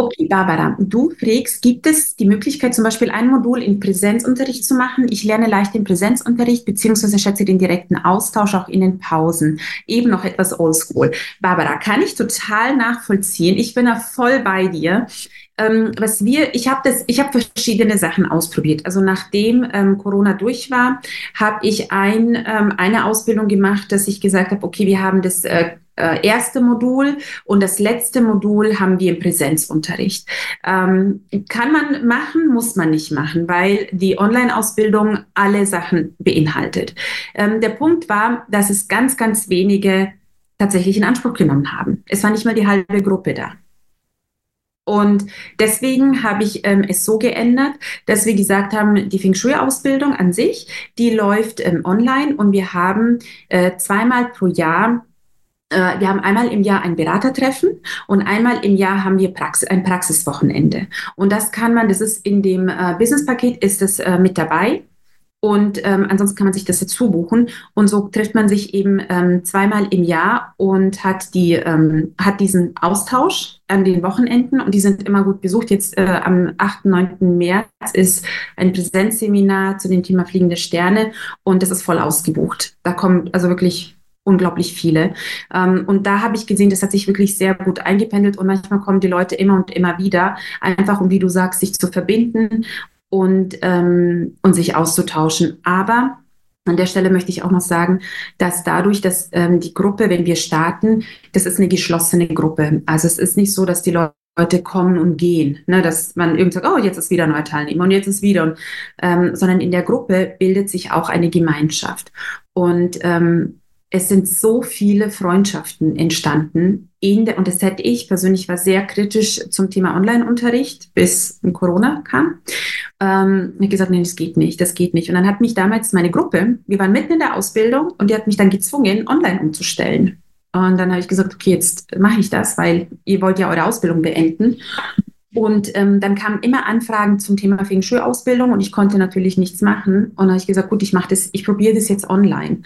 Okay, Barbara, du fragst, gibt es die Möglichkeit, zum Beispiel ein Modul in Präsenzunterricht zu machen? Ich lerne leicht den Präsenzunterricht, beziehungsweise schätze den direkten Austausch auch in den Pausen. Eben noch etwas oldschool. Barbara, kann ich total nachvollziehen. Ich bin da voll bei dir. Ähm, was wir, ich habe das, ich habe verschiedene Sachen ausprobiert. Also nachdem ähm, Corona durch war, habe ich ein, ähm, eine Ausbildung gemacht, dass ich gesagt habe, okay, wir haben das äh, äh, erste Modul und das letzte Modul haben wir im Präsenzunterricht. Ähm, kann man machen, muss man nicht machen, weil die Online-Ausbildung alle Sachen beinhaltet. Ähm, der Punkt war, dass es ganz, ganz wenige tatsächlich in Anspruch genommen haben. Es war nicht mal die halbe Gruppe da. Und deswegen habe ich ähm, es so geändert, dass wir gesagt haben, die Feng Shui-Ausbildung an sich, die läuft ähm, online und wir haben äh, zweimal pro Jahr wir haben einmal im Jahr ein Beratertreffen und einmal im Jahr haben wir Praxis, ein Praxiswochenende. Und das kann man, das ist in dem äh, Businesspaket ist das äh, mit dabei. Und ähm, ansonsten kann man sich das dazu buchen. Und so trifft man sich eben ähm, zweimal im Jahr und hat, die, ähm, hat diesen Austausch an den Wochenenden. Und die sind immer gut besucht. Jetzt äh, am 8., 9. März ist ein Präsenzseminar zu dem Thema fliegende Sterne. Und das ist voll ausgebucht. Da kommen also wirklich unglaublich viele. Ähm, und da habe ich gesehen, das hat sich wirklich sehr gut eingependelt und manchmal kommen die Leute immer und immer wieder, einfach um, wie du sagst, sich zu verbinden und, ähm, und sich auszutauschen. Aber an der Stelle möchte ich auch noch sagen, dass dadurch, dass ähm, die Gruppe, wenn wir starten, das ist eine geschlossene Gruppe. Also es ist nicht so, dass die Leute Leute kommen und gehen, ne, dass man irgendwie sagt, oh, jetzt ist wieder ein neuer Teilnehmer und jetzt ist wieder, und, ähm, sondern in der Gruppe bildet sich auch eine Gemeinschaft. Und ähm, es sind so viele Freundschaften entstanden. In der, und das hätte ich persönlich war sehr kritisch zum Thema Online-Unterricht, bis Corona kam. Ähm, ich gesagt, nee, das geht nicht, das geht nicht. Und dann hat mich damals meine Gruppe, wir waren mitten in der Ausbildung und die hat mich dann gezwungen, online umzustellen. Und dann habe ich gesagt, okay, jetzt mache ich das, weil ihr wollt ja eure Ausbildung beenden. Und ähm, dann kamen immer Anfragen zum Thema Feng Shui-Ausbildung und ich konnte natürlich nichts machen. Und dann habe ich gesagt, gut, ich mache das, ich probiere das jetzt online.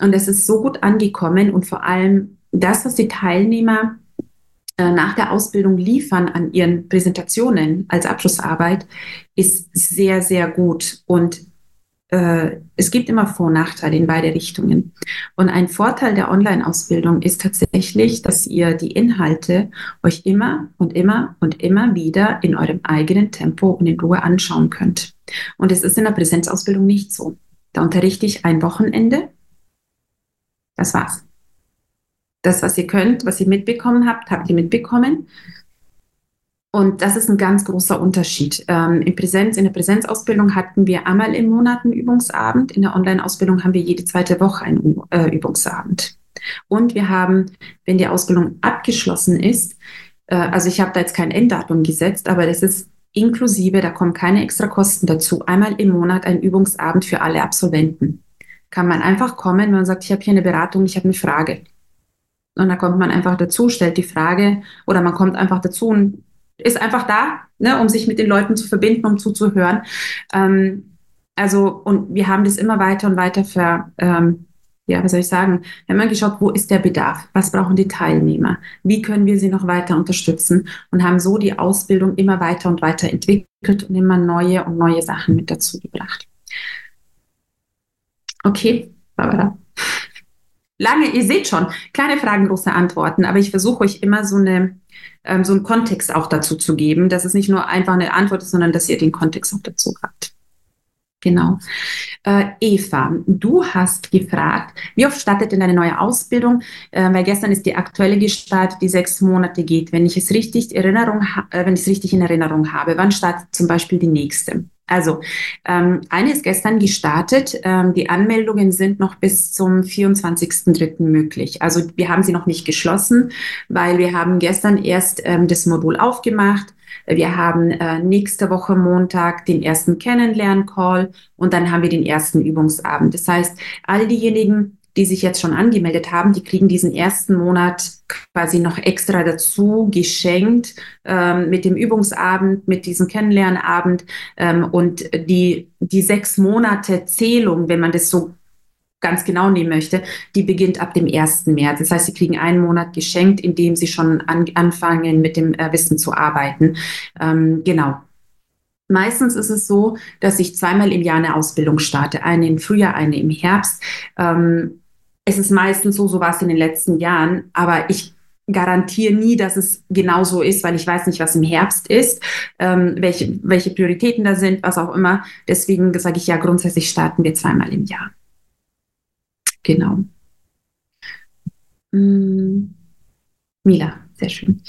Und es ist so gut angekommen und vor allem das, was die Teilnehmer äh, nach der Ausbildung liefern an ihren Präsentationen als Abschlussarbeit, ist sehr, sehr gut. Und äh, es gibt immer Vor- und Nachteile in beide Richtungen. Und ein Vorteil der Online-Ausbildung ist tatsächlich, dass ihr die Inhalte euch immer und immer und immer wieder in eurem eigenen Tempo und in Ruhe anschauen könnt. Und es ist in der Präsenzausbildung nicht so. Da unterrichte ich ein Wochenende das war's. Das, was ihr könnt, was ihr mitbekommen habt, habt ihr mitbekommen. Und das ist ein ganz großer Unterschied. Ähm, in, Präsenz, in der Präsenzausbildung hatten wir einmal im Monat einen Übungsabend. In der Online-Ausbildung haben wir jede zweite Woche einen äh, Übungsabend. Und wir haben, wenn die Ausbildung abgeschlossen ist, äh, also ich habe da jetzt kein Enddatum gesetzt, aber das ist inklusive, da kommen keine extra Kosten dazu, einmal im Monat ein Übungsabend für alle Absolventen kann man einfach kommen, wenn man sagt, ich habe hier eine Beratung, ich habe eine Frage. Und dann kommt man einfach dazu, stellt die Frage oder man kommt einfach dazu und ist einfach da, ne, um sich mit den Leuten zu verbinden, um zuzuhören. Ähm, also, und wir haben das immer weiter und weiter ver, ähm, ja, was soll ich sagen, wir haben geschaut, wo ist der Bedarf? Was brauchen die Teilnehmer? Wie können wir sie noch weiter unterstützen? Und haben so die Ausbildung immer weiter und weiter entwickelt und immer neue und neue Sachen mit dazu gebracht. Okay, Barbara. Lange, ihr seht schon, kleine Fragen, große Antworten, aber ich versuche euch immer so, eine, ähm, so einen Kontext auch dazu zu geben, dass es nicht nur einfach eine Antwort ist, sondern dass ihr den Kontext auch dazu habt. Genau. Äh, Eva, du hast gefragt, wie oft startet denn deine neue Ausbildung? Äh, weil gestern ist die aktuelle gestartet, die sechs Monate geht. Wenn ich es richtig, Erinnerung, äh, wenn ich es richtig in Erinnerung habe, wann startet zum Beispiel die nächste? Also, ähm, eine ist gestern gestartet. Ähm, die Anmeldungen sind noch bis zum 24.03. möglich. Also, wir haben sie noch nicht geschlossen, weil wir haben gestern erst ähm, das Modul aufgemacht. Wir haben äh, nächste Woche Montag den ersten Kennenlern-Call und dann haben wir den ersten Übungsabend. Das heißt, all diejenigen, die sich jetzt schon angemeldet haben, die kriegen diesen ersten Monat quasi noch extra dazu geschenkt ähm, mit dem Übungsabend, mit diesem Kennenlernabend ähm, und die, die sechs Monate Zählung, wenn man das so ganz genau nehmen möchte, die beginnt ab dem 1. März. Das heißt, sie kriegen einen Monat geschenkt, in dem sie schon an, anfangen, mit dem äh, Wissen zu arbeiten. Ähm, genau. Meistens ist es so, dass ich zweimal im Jahr eine Ausbildung starte, eine im Frühjahr, eine im Herbst. Ähm, es ist meistens so, so war es in den letzten Jahren, aber ich garantiere nie, dass es genau so ist, weil ich weiß nicht, was im Herbst ist, ähm, welche, welche Prioritäten da sind, was auch immer. Deswegen sage ich ja, grundsätzlich starten wir zweimal im Jahr. Genau. Hm. Mila, sehr schön.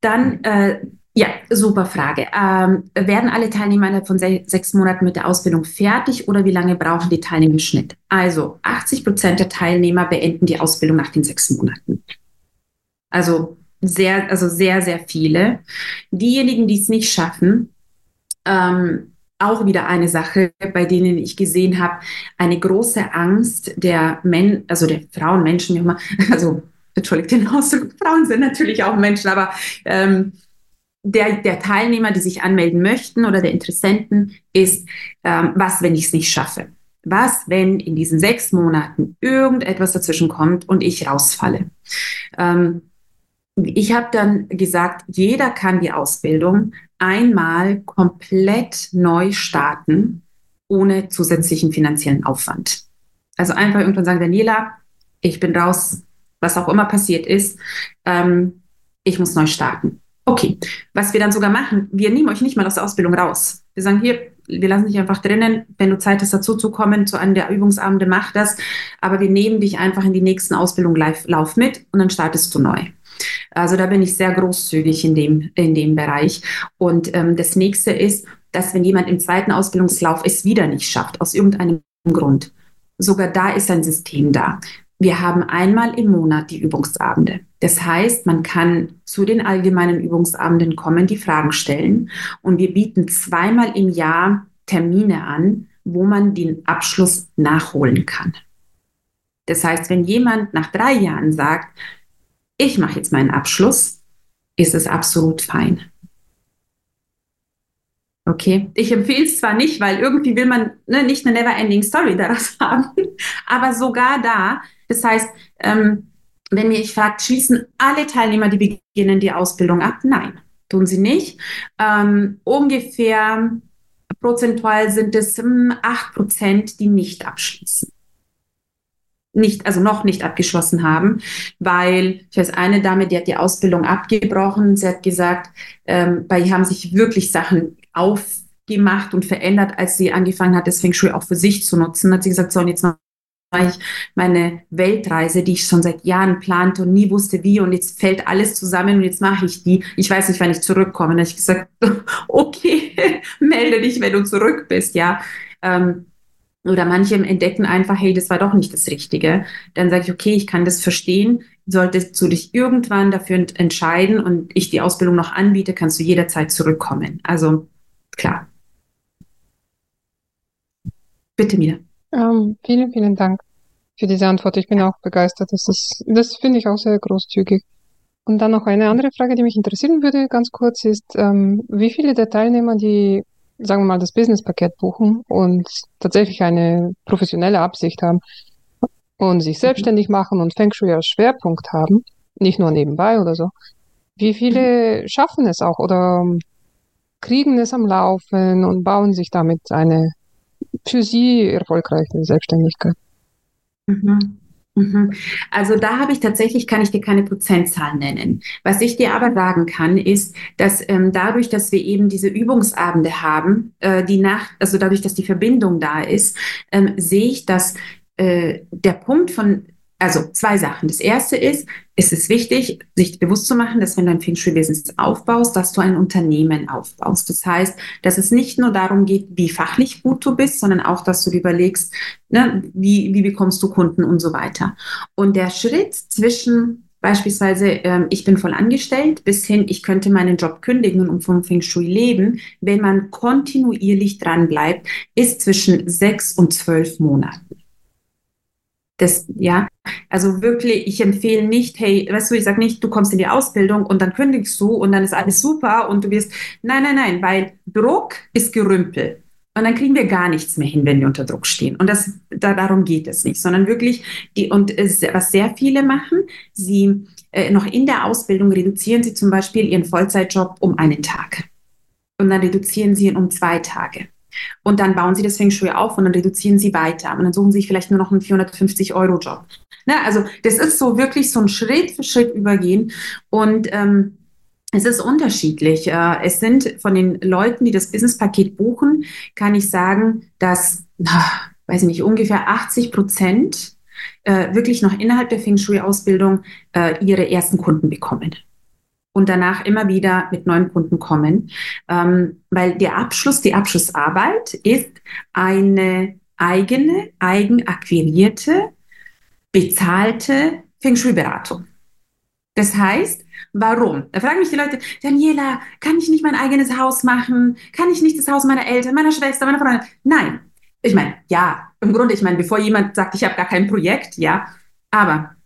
Dann äh, ja, super Frage. Ähm, werden alle Teilnehmer innerhalb von se sechs Monaten mit der Ausbildung fertig oder wie lange brauchen die Teilnehmer im Schnitt? Also 80 Prozent der Teilnehmer beenden die Ausbildung nach den sechs Monaten. Also sehr, also sehr, sehr viele. Diejenigen, die es nicht schaffen, ähm, auch wieder eine Sache, bei denen ich gesehen habe, eine große Angst der Men, also der Frauen, Menschen, wie immer, also entschuldigt den Ausdruck, Frauen sind natürlich auch Menschen, aber ähm, der, der Teilnehmer, die sich anmelden möchten oder der Interessenten, ist, ähm, was, wenn ich es nicht schaffe? Was, wenn in diesen sechs Monaten irgendetwas dazwischen kommt und ich rausfalle? Ähm, ich habe dann gesagt, jeder kann die Ausbildung einmal komplett neu starten, ohne zusätzlichen finanziellen Aufwand. Also einfach irgendwann sagen, Daniela, ich bin raus, was auch immer passiert ist, ähm, ich muss neu starten. Okay, was wir dann sogar machen, wir nehmen euch nicht mal aus der Ausbildung raus. Wir sagen hier, wir lassen dich einfach drinnen. Wenn du Zeit hast, dazu zu kommen, zu einem der Übungsabende, mach das. Aber wir nehmen dich einfach in die nächsten Ausbildung live, lauf mit und dann startest du neu. Also da bin ich sehr großzügig in dem, in dem Bereich. Und ähm, das nächste ist, dass wenn jemand im zweiten Ausbildungslauf es wieder nicht schafft, aus irgendeinem Grund, sogar da ist ein System da. Wir haben einmal im Monat die Übungsabende. Das heißt, man kann zu den allgemeinen Übungsabenden kommen, die Fragen stellen. Und wir bieten zweimal im Jahr Termine an, wo man den Abschluss nachholen kann. Das heißt, wenn jemand nach drei Jahren sagt, ich mache jetzt meinen Abschluss, ist es absolut fein. Okay, ich empfehle es zwar nicht, weil irgendwie will man ne, nicht eine never-ending Story daraus haben, aber sogar da das heißt, ähm, wenn mir ich fragt, schließen alle Teilnehmer, die beginnen, die Ausbildung ab? Nein, tun sie nicht. Ähm, ungefähr prozentual sind es ähm, acht Prozent, die nicht abschließen. Nicht, also noch nicht abgeschlossen haben, weil ich weiß, eine Dame, die hat die Ausbildung abgebrochen. Sie hat gesagt, ähm, bei ihr haben sich wirklich Sachen aufgemacht und verändert, als sie angefangen hat, das Feng Shui auch für sich zu nutzen. Hat sie gesagt, so, und jetzt ich meine Weltreise, die ich schon seit Jahren plante und nie wusste wie und jetzt fällt alles zusammen und jetzt mache ich die. Ich weiß nicht, wann ich zurückkomme. Da habe ich gesagt, okay, melde dich, wenn du zurück bist, ja. Ähm, oder manche entdecken einfach, hey, das war doch nicht das Richtige. Dann sage ich, okay, ich kann das verstehen. Solltest du dich irgendwann dafür entscheiden und ich die Ausbildung noch anbiete, kannst du jederzeit zurückkommen. Also klar. Bitte mir. Ähm, vielen, vielen Dank für diese Antwort. Ich bin auch begeistert. Das, ist, das finde ich auch sehr großzügig. Und dann noch eine andere Frage, die mich interessieren würde, ganz kurz, ist, ähm, wie viele der Teilnehmer, die, sagen wir mal, das Business-Paket buchen und tatsächlich eine professionelle Absicht haben und sich mhm. selbstständig machen und Feng Shui als Schwerpunkt haben, nicht nur nebenbei oder so, wie viele schaffen es auch oder kriegen es am Laufen und bauen sich damit eine für Sie erfolgreiche Selbstständigkeit? Mhm. Mhm. Also da habe ich tatsächlich, kann ich dir keine Prozentzahl nennen. Was ich dir aber sagen kann, ist, dass ähm, dadurch, dass wir eben diese Übungsabende haben, äh, die Nacht, also dadurch, dass die Verbindung da ist, ähm, sehe ich, dass äh, der Punkt von, also zwei Sachen. Das erste ist, es ist wichtig, sich bewusst zu machen, dass wenn du ein Feng Shui-Business aufbaust, dass du ein Unternehmen aufbaust. Das heißt, dass es nicht nur darum geht, wie fachlich gut du bist, sondern auch, dass du dir überlegst, ne, wie, wie bekommst du Kunden und so weiter. Und der Schritt zwischen Beispielsweise, ähm, ich bin voll angestellt, bis hin, ich könnte meinen Job kündigen und vom Feng Shui leben. Wenn man kontinuierlich dran bleibt, ist zwischen sechs und zwölf Monaten. Das, ja, also wirklich, ich empfehle nicht, hey, weißt du, ich sage nicht, du kommst in die Ausbildung und dann kündigst du und dann ist alles super und du wirst, nein, nein, nein, weil Druck ist Gerümpel. Und dann kriegen wir gar nichts mehr hin, wenn wir unter Druck stehen. Und das, da, darum geht es nicht, sondern wirklich, die, und es, was sehr viele machen, sie äh, noch in der Ausbildung reduzieren sie zum Beispiel ihren Vollzeitjob um einen Tag. Und dann reduzieren sie ihn um zwei Tage. Und dann bauen sie das Feng Shui auf und dann reduzieren sie weiter. Und dann suchen sie sich vielleicht nur noch einen 450-Euro-Job. Ne? Also das ist so wirklich so ein Schritt für Schritt übergehen. Und ähm, es ist unterschiedlich. Äh, es sind von den Leuten, die das Business-Paket buchen, kann ich sagen, dass, weiß ich nicht, ungefähr 80 Prozent äh, wirklich noch innerhalb der Feng Shui-Ausbildung äh, ihre ersten Kunden bekommen und danach immer wieder mit neuen Kunden kommen, ähm, weil der Abschluss, die Abschlussarbeit ist eine eigene, eigenakquirierte, bezahlte Feng Shui-Beratung. Das heißt, warum? Da fragen mich die Leute, Daniela, kann ich nicht mein eigenes Haus machen? Kann ich nicht das Haus meiner Eltern, meiner Schwester, meiner Freundin? Nein. Ich meine, ja, im Grunde, ich meine, bevor jemand sagt, ich habe gar kein Projekt, ja, aber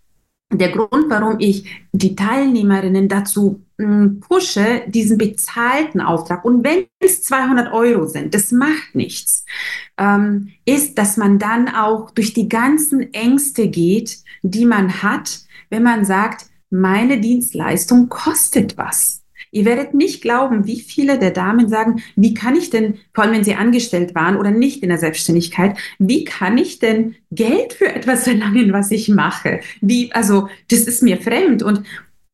der Grund, warum ich die Teilnehmerinnen dazu hm, pushe, diesen bezahlten Auftrag, und wenn es 200 Euro sind, das macht nichts, ähm, ist, dass man dann auch durch die ganzen Ängste geht, die man hat, wenn man sagt, meine Dienstleistung kostet was. Ihr werdet nicht glauben, wie viele der Damen sagen, wie kann ich denn, vor allem wenn sie angestellt waren oder nicht in der Selbstständigkeit, wie kann ich denn Geld für etwas verlangen, was ich mache? Wie, also, das ist mir fremd und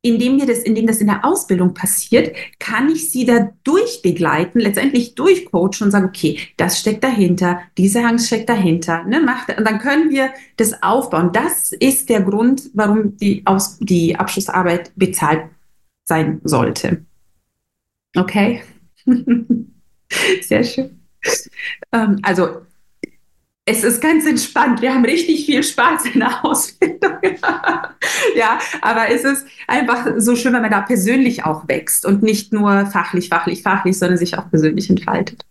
indem mir das, indem das in der Ausbildung passiert, kann ich sie da durchbegleiten, letztendlich durchcoachen und sagen, okay, das steckt dahinter, diese Angst steckt dahinter, ne, macht, und dann können wir das aufbauen. Das ist der Grund, warum die, Aus, die Abschlussarbeit bezahlt sein sollte. Okay. Sehr schön. Ähm, also, es ist ganz entspannt. Wir haben richtig viel Spaß in der Ausbildung. ja, aber es ist einfach so schön, wenn man da persönlich auch wächst und nicht nur fachlich, fachlich, fachlich, sondern sich auch persönlich entfaltet.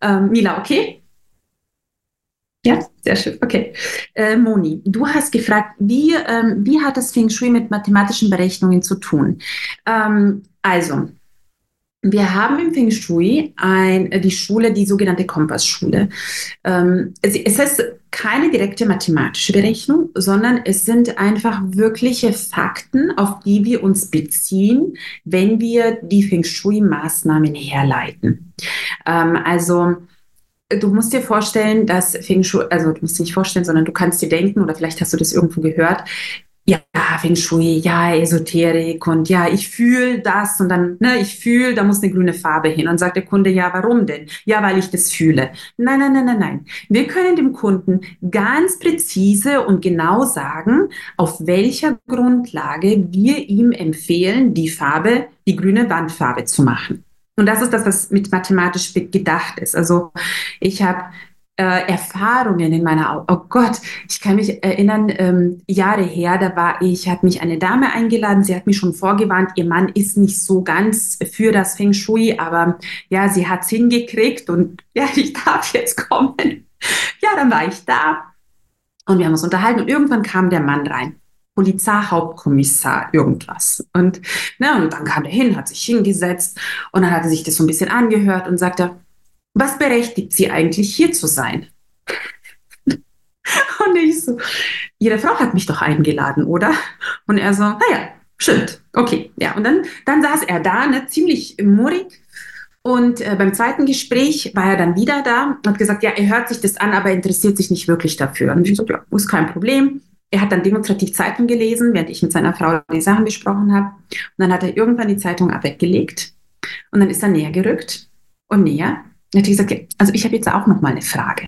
Ähm, Mila, okay? Ja, sehr schön. Okay. Äh, Moni, du hast gefragt, wie, ähm, wie hat das Feng Shui mit mathematischen Berechnungen zu tun? Ähm, also, wir haben im Feng Shui ein, die Schule, die sogenannte Kompassschule. Ähm, es, es ist keine direkte mathematische Berechnung, sondern es sind einfach wirkliche Fakten, auf die wir uns beziehen, wenn wir die Feng Shui-Maßnahmen herleiten. Ähm, also du musst dir vorstellen, dass Feng Shui, also du musst dir nicht vorstellen, sondern du kannst dir denken, oder vielleicht hast du das irgendwo gehört, ja, Feng Shui, ja, Esoterik und ja, ich fühle das und dann, ne, ich fühle, da muss eine grüne Farbe hin. Und sagt der Kunde, ja, warum denn? Ja, weil ich das fühle. Nein, nein, nein, nein, nein. Wir können dem Kunden ganz präzise und genau sagen, auf welcher Grundlage wir ihm empfehlen, die Farbe, die grüne Wandfarbe zu machen. Und das ist das, was mit mathematisch gedacht ist. Also ich habe äh, Erfahrungen in meiner, oh Gott, ich kann mich erinnern, ähm, Jahre her, da war ich, hat mich eine Dame eingeladen, sie hat mich schon vorgewarnt, ihr Mann ist nicht so ganz für das Feng Shui, aber ja, sie hat es hingekriegt und ja, ich darf jetzt kommen. Ja, dann war ich da und wir haben uns unterhalten und irgendwann kam der Mann rein. Polizeihauptkommissar irgendwas. Und, ne, und dann kam er hin, hat sich hingesetzt und dann hat er sich das so ein bisschen angehört und sagte, was berechtigt Sie eigentlich hier zu sein? Und ich so, Ihre Frau hat mich doch eingeladen, oder? Und er so, naja, stimmt, okay, ja. Und dann, dann saß er da, ne, ziemlich murrig. Und äh, beim zweiten Gespräch war er dann wieder da und hat gesagt, ja, er hört sich das an, aber er interessiert sich nicht wirklich dafür. Und ich so, ja, ist kein Problem. Er hat dann demonstrativ Zeitung gelesen, während ich mit seiner Frau die Sachen besprochen habe. Und dann hat er irgendwann die Zeitung weggelegt. Und dann ist er näher gerückt und näher natürlich gesagt, okay, also ich habe jetzt auch noch mal eine Frage.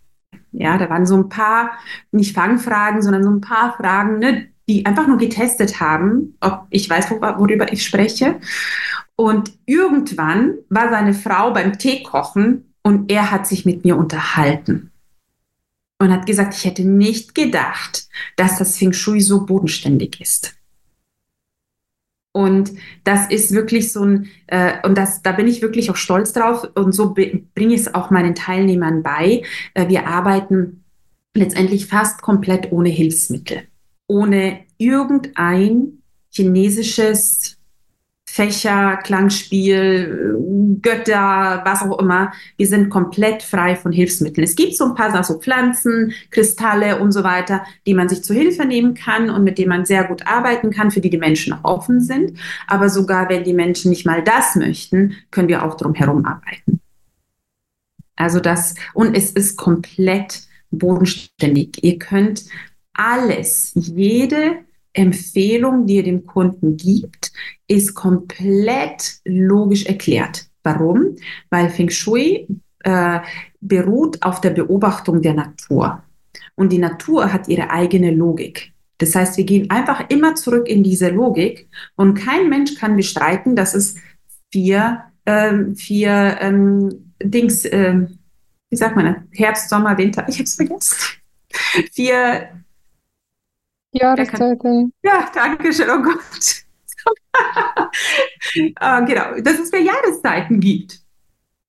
Ja, da waren so ein paar, nicht Fangfragen, sondern so ein paar Fragen, ne, die einfach nur getestet haben, ob ich weiß, worüber ich spreche. Und irgendwann war seine Frau beim Tee kochen und er hat sich mit mir unterhalten und hat gesagt, ich hätte nicht gedacht, dass das Feng Shui so bodenständig ist. Und das ist wirklich so ein, äh, und das, da bin ich wirklich auch stolz drauf und so bringe ich es auch meinen Teilnehmern bei. Äh, wir arbeiten letztendlich fast komplett ohne Hilfsmittel, ohne irgendein chinesisches Fächer, Klangspiel, Götter, was auch immer. Wir sind komplett frei von Hilfsmitteln. Es gibt so ein paar so Pflanzen, Kristalle und so weiter, die man sich zu Hilfe nehmen kann und mit denen man sehr gut arbeiten kann, für die die Menschen auch offen sind. Aber sogar wenn die Menschen nicht mal das möchten, können wir auch drum herum arbeiten. Also das, und es ist komplett bodenständig. Ihr könnt alles, jede Empfehlung, die ihr dem Kunden gibt, ist komplett logisch erklärt. Warum? Weil Feng Shui äh, beruht auf der Beobachtung der Natur. Und die Natur hat ihre eigene Logik. Das heißt, wir gehen einfach immer zurück in diese Logik und kein Mensch kann bestreiten, dass es vier, ähm, vier ähm, Dings, ähm, wie sagt man, Herbst, Sommer, Winter, ich habe es vergessen. Vier Jahreszeiten. Ja, danke schön, oh Gott. uh, genau, dass es für Jahreszeiten gibt.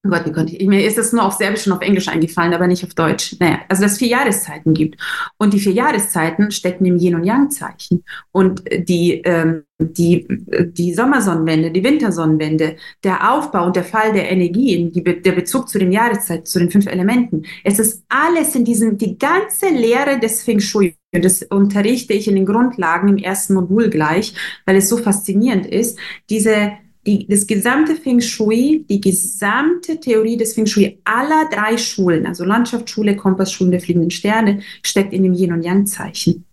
Oh Gott, wie konnte ich, mir ist es nur auf Serbisch und auf Englisch eingefallen, aber nicht auf Deutsch. Naja, also dass es vier Jahreszeiten gibt. Und die vier Jahreszeiten stecken im Yin- und Yang-Zeichen. Und die, ähm, die, die Sommersonnenwende, die Wintersonnenwende, der Aufbau und der Fall der Energien, die, der Bezug zu den Jahreszeiten, zu den fünf Elementen, es ist alles in diesem, die ganze Lehre des Feng Shui das unterrichte ich in den Grundlagen im ersten Modul gleich, weil es so faszinierend ist. Diese die, das gesamte Feng Shui, die gesamte Theorie des Feng Shui aller drei Schulen, also Landschaftsschule, Kompassschule der fliegenden Sterne, steckt in dem Yin- und Yang-Zeichen.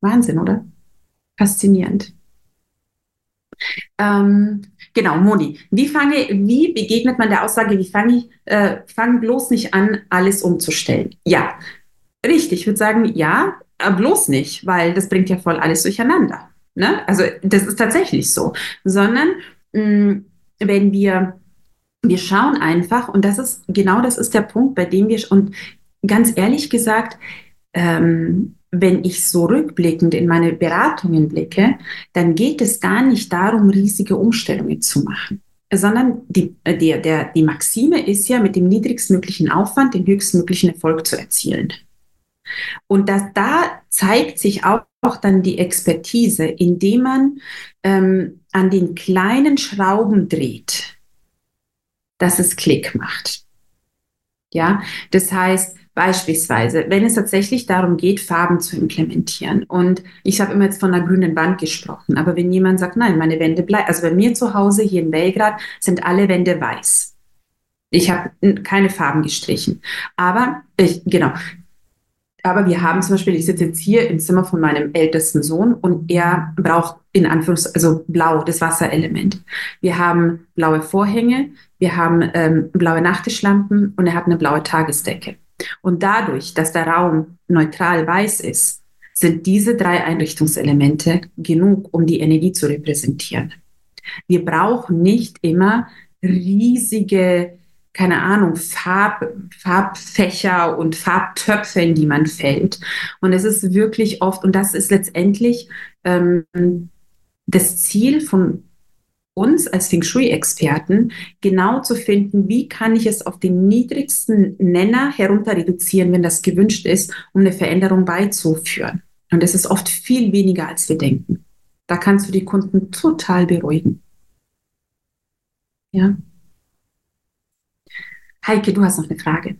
Wahnsinn, oder? Faszinierend. Ähm, genau, Moni, wie fange, wie begegnet man der Aussage, wie fange ich, äh, fang bloß nicht an, alles umzustellen? Ja, richtig, ich würde sagen, ja, bloß nicht, weil das bringt ja voll alles durcheinander. Ne? Also das ist tatsächlich so. Sondern mh, mm, wenn wir, wir schauen einfach, und das ist, genau das ist der Punkt, bei dem wir, und ganz ehrlich gesagt, ähm, wenn ich so rückblickend in meine Beratungen blicke, dann geht es gar nicht darum, riesige Umstellungen zu machen, sondern die, äh, der, der, die Maxime ist ja, mit dem niedrigstmöglichen Aufwand den höchstmöglichen Erfolg zu erzielen. Und das, da zeigt sich auch, auch dann die Expertise, indem man ähm, an den kleinen Schrauben dreht, dass es Klick macht. Ja, das heißt, Beispielsweise, wenn es tatsächlich darum geht, Farben zu implementieren. Und ich habe immer jetzt von einer grünen Wand gesprochen, aber wenn jemand sagt, nein, meine Wände bleiben, also bei mir zu Hause hier in Belgrad sind alle Wände weiß. Ich habe keine Farben gestrichen. Aber ich, genau, aber wir haben zum Beispiel, ich sitze jetzt hier im Zimmer von meinem ältesten Sohn und er braucht in Anführungs, also blau, das Wasserelement. Wir haben blaue Vorhänge, wir haben ähm, blaue Nachttischlampen und er hat eine blaue Tagesdecke. Und dadurch, dass der Raum neutral weiß ist, sind diese drei Einrichtungselemente genug, um die Energie zu repräsentieren. Wir brauchen nicht immer riesige keine Ahnung, Farb, Farbfächer und Farbtöpfe, in die man fällt. Und es ist wirklich oft, und das ist letztendlich ähm, das Ziel von uns als Feng Shui-Experten, genau zu finden, wie kann ich es auf den niedrigsten Nenner herunter reduzieren, wenn das gewünscht ist, um eine Veränderung beizuführen. Und es ist oft viel weniger, als wir denken. Da kannst du die Kunden total beruhigen. Ja. Heike, du hast noch eine Frage.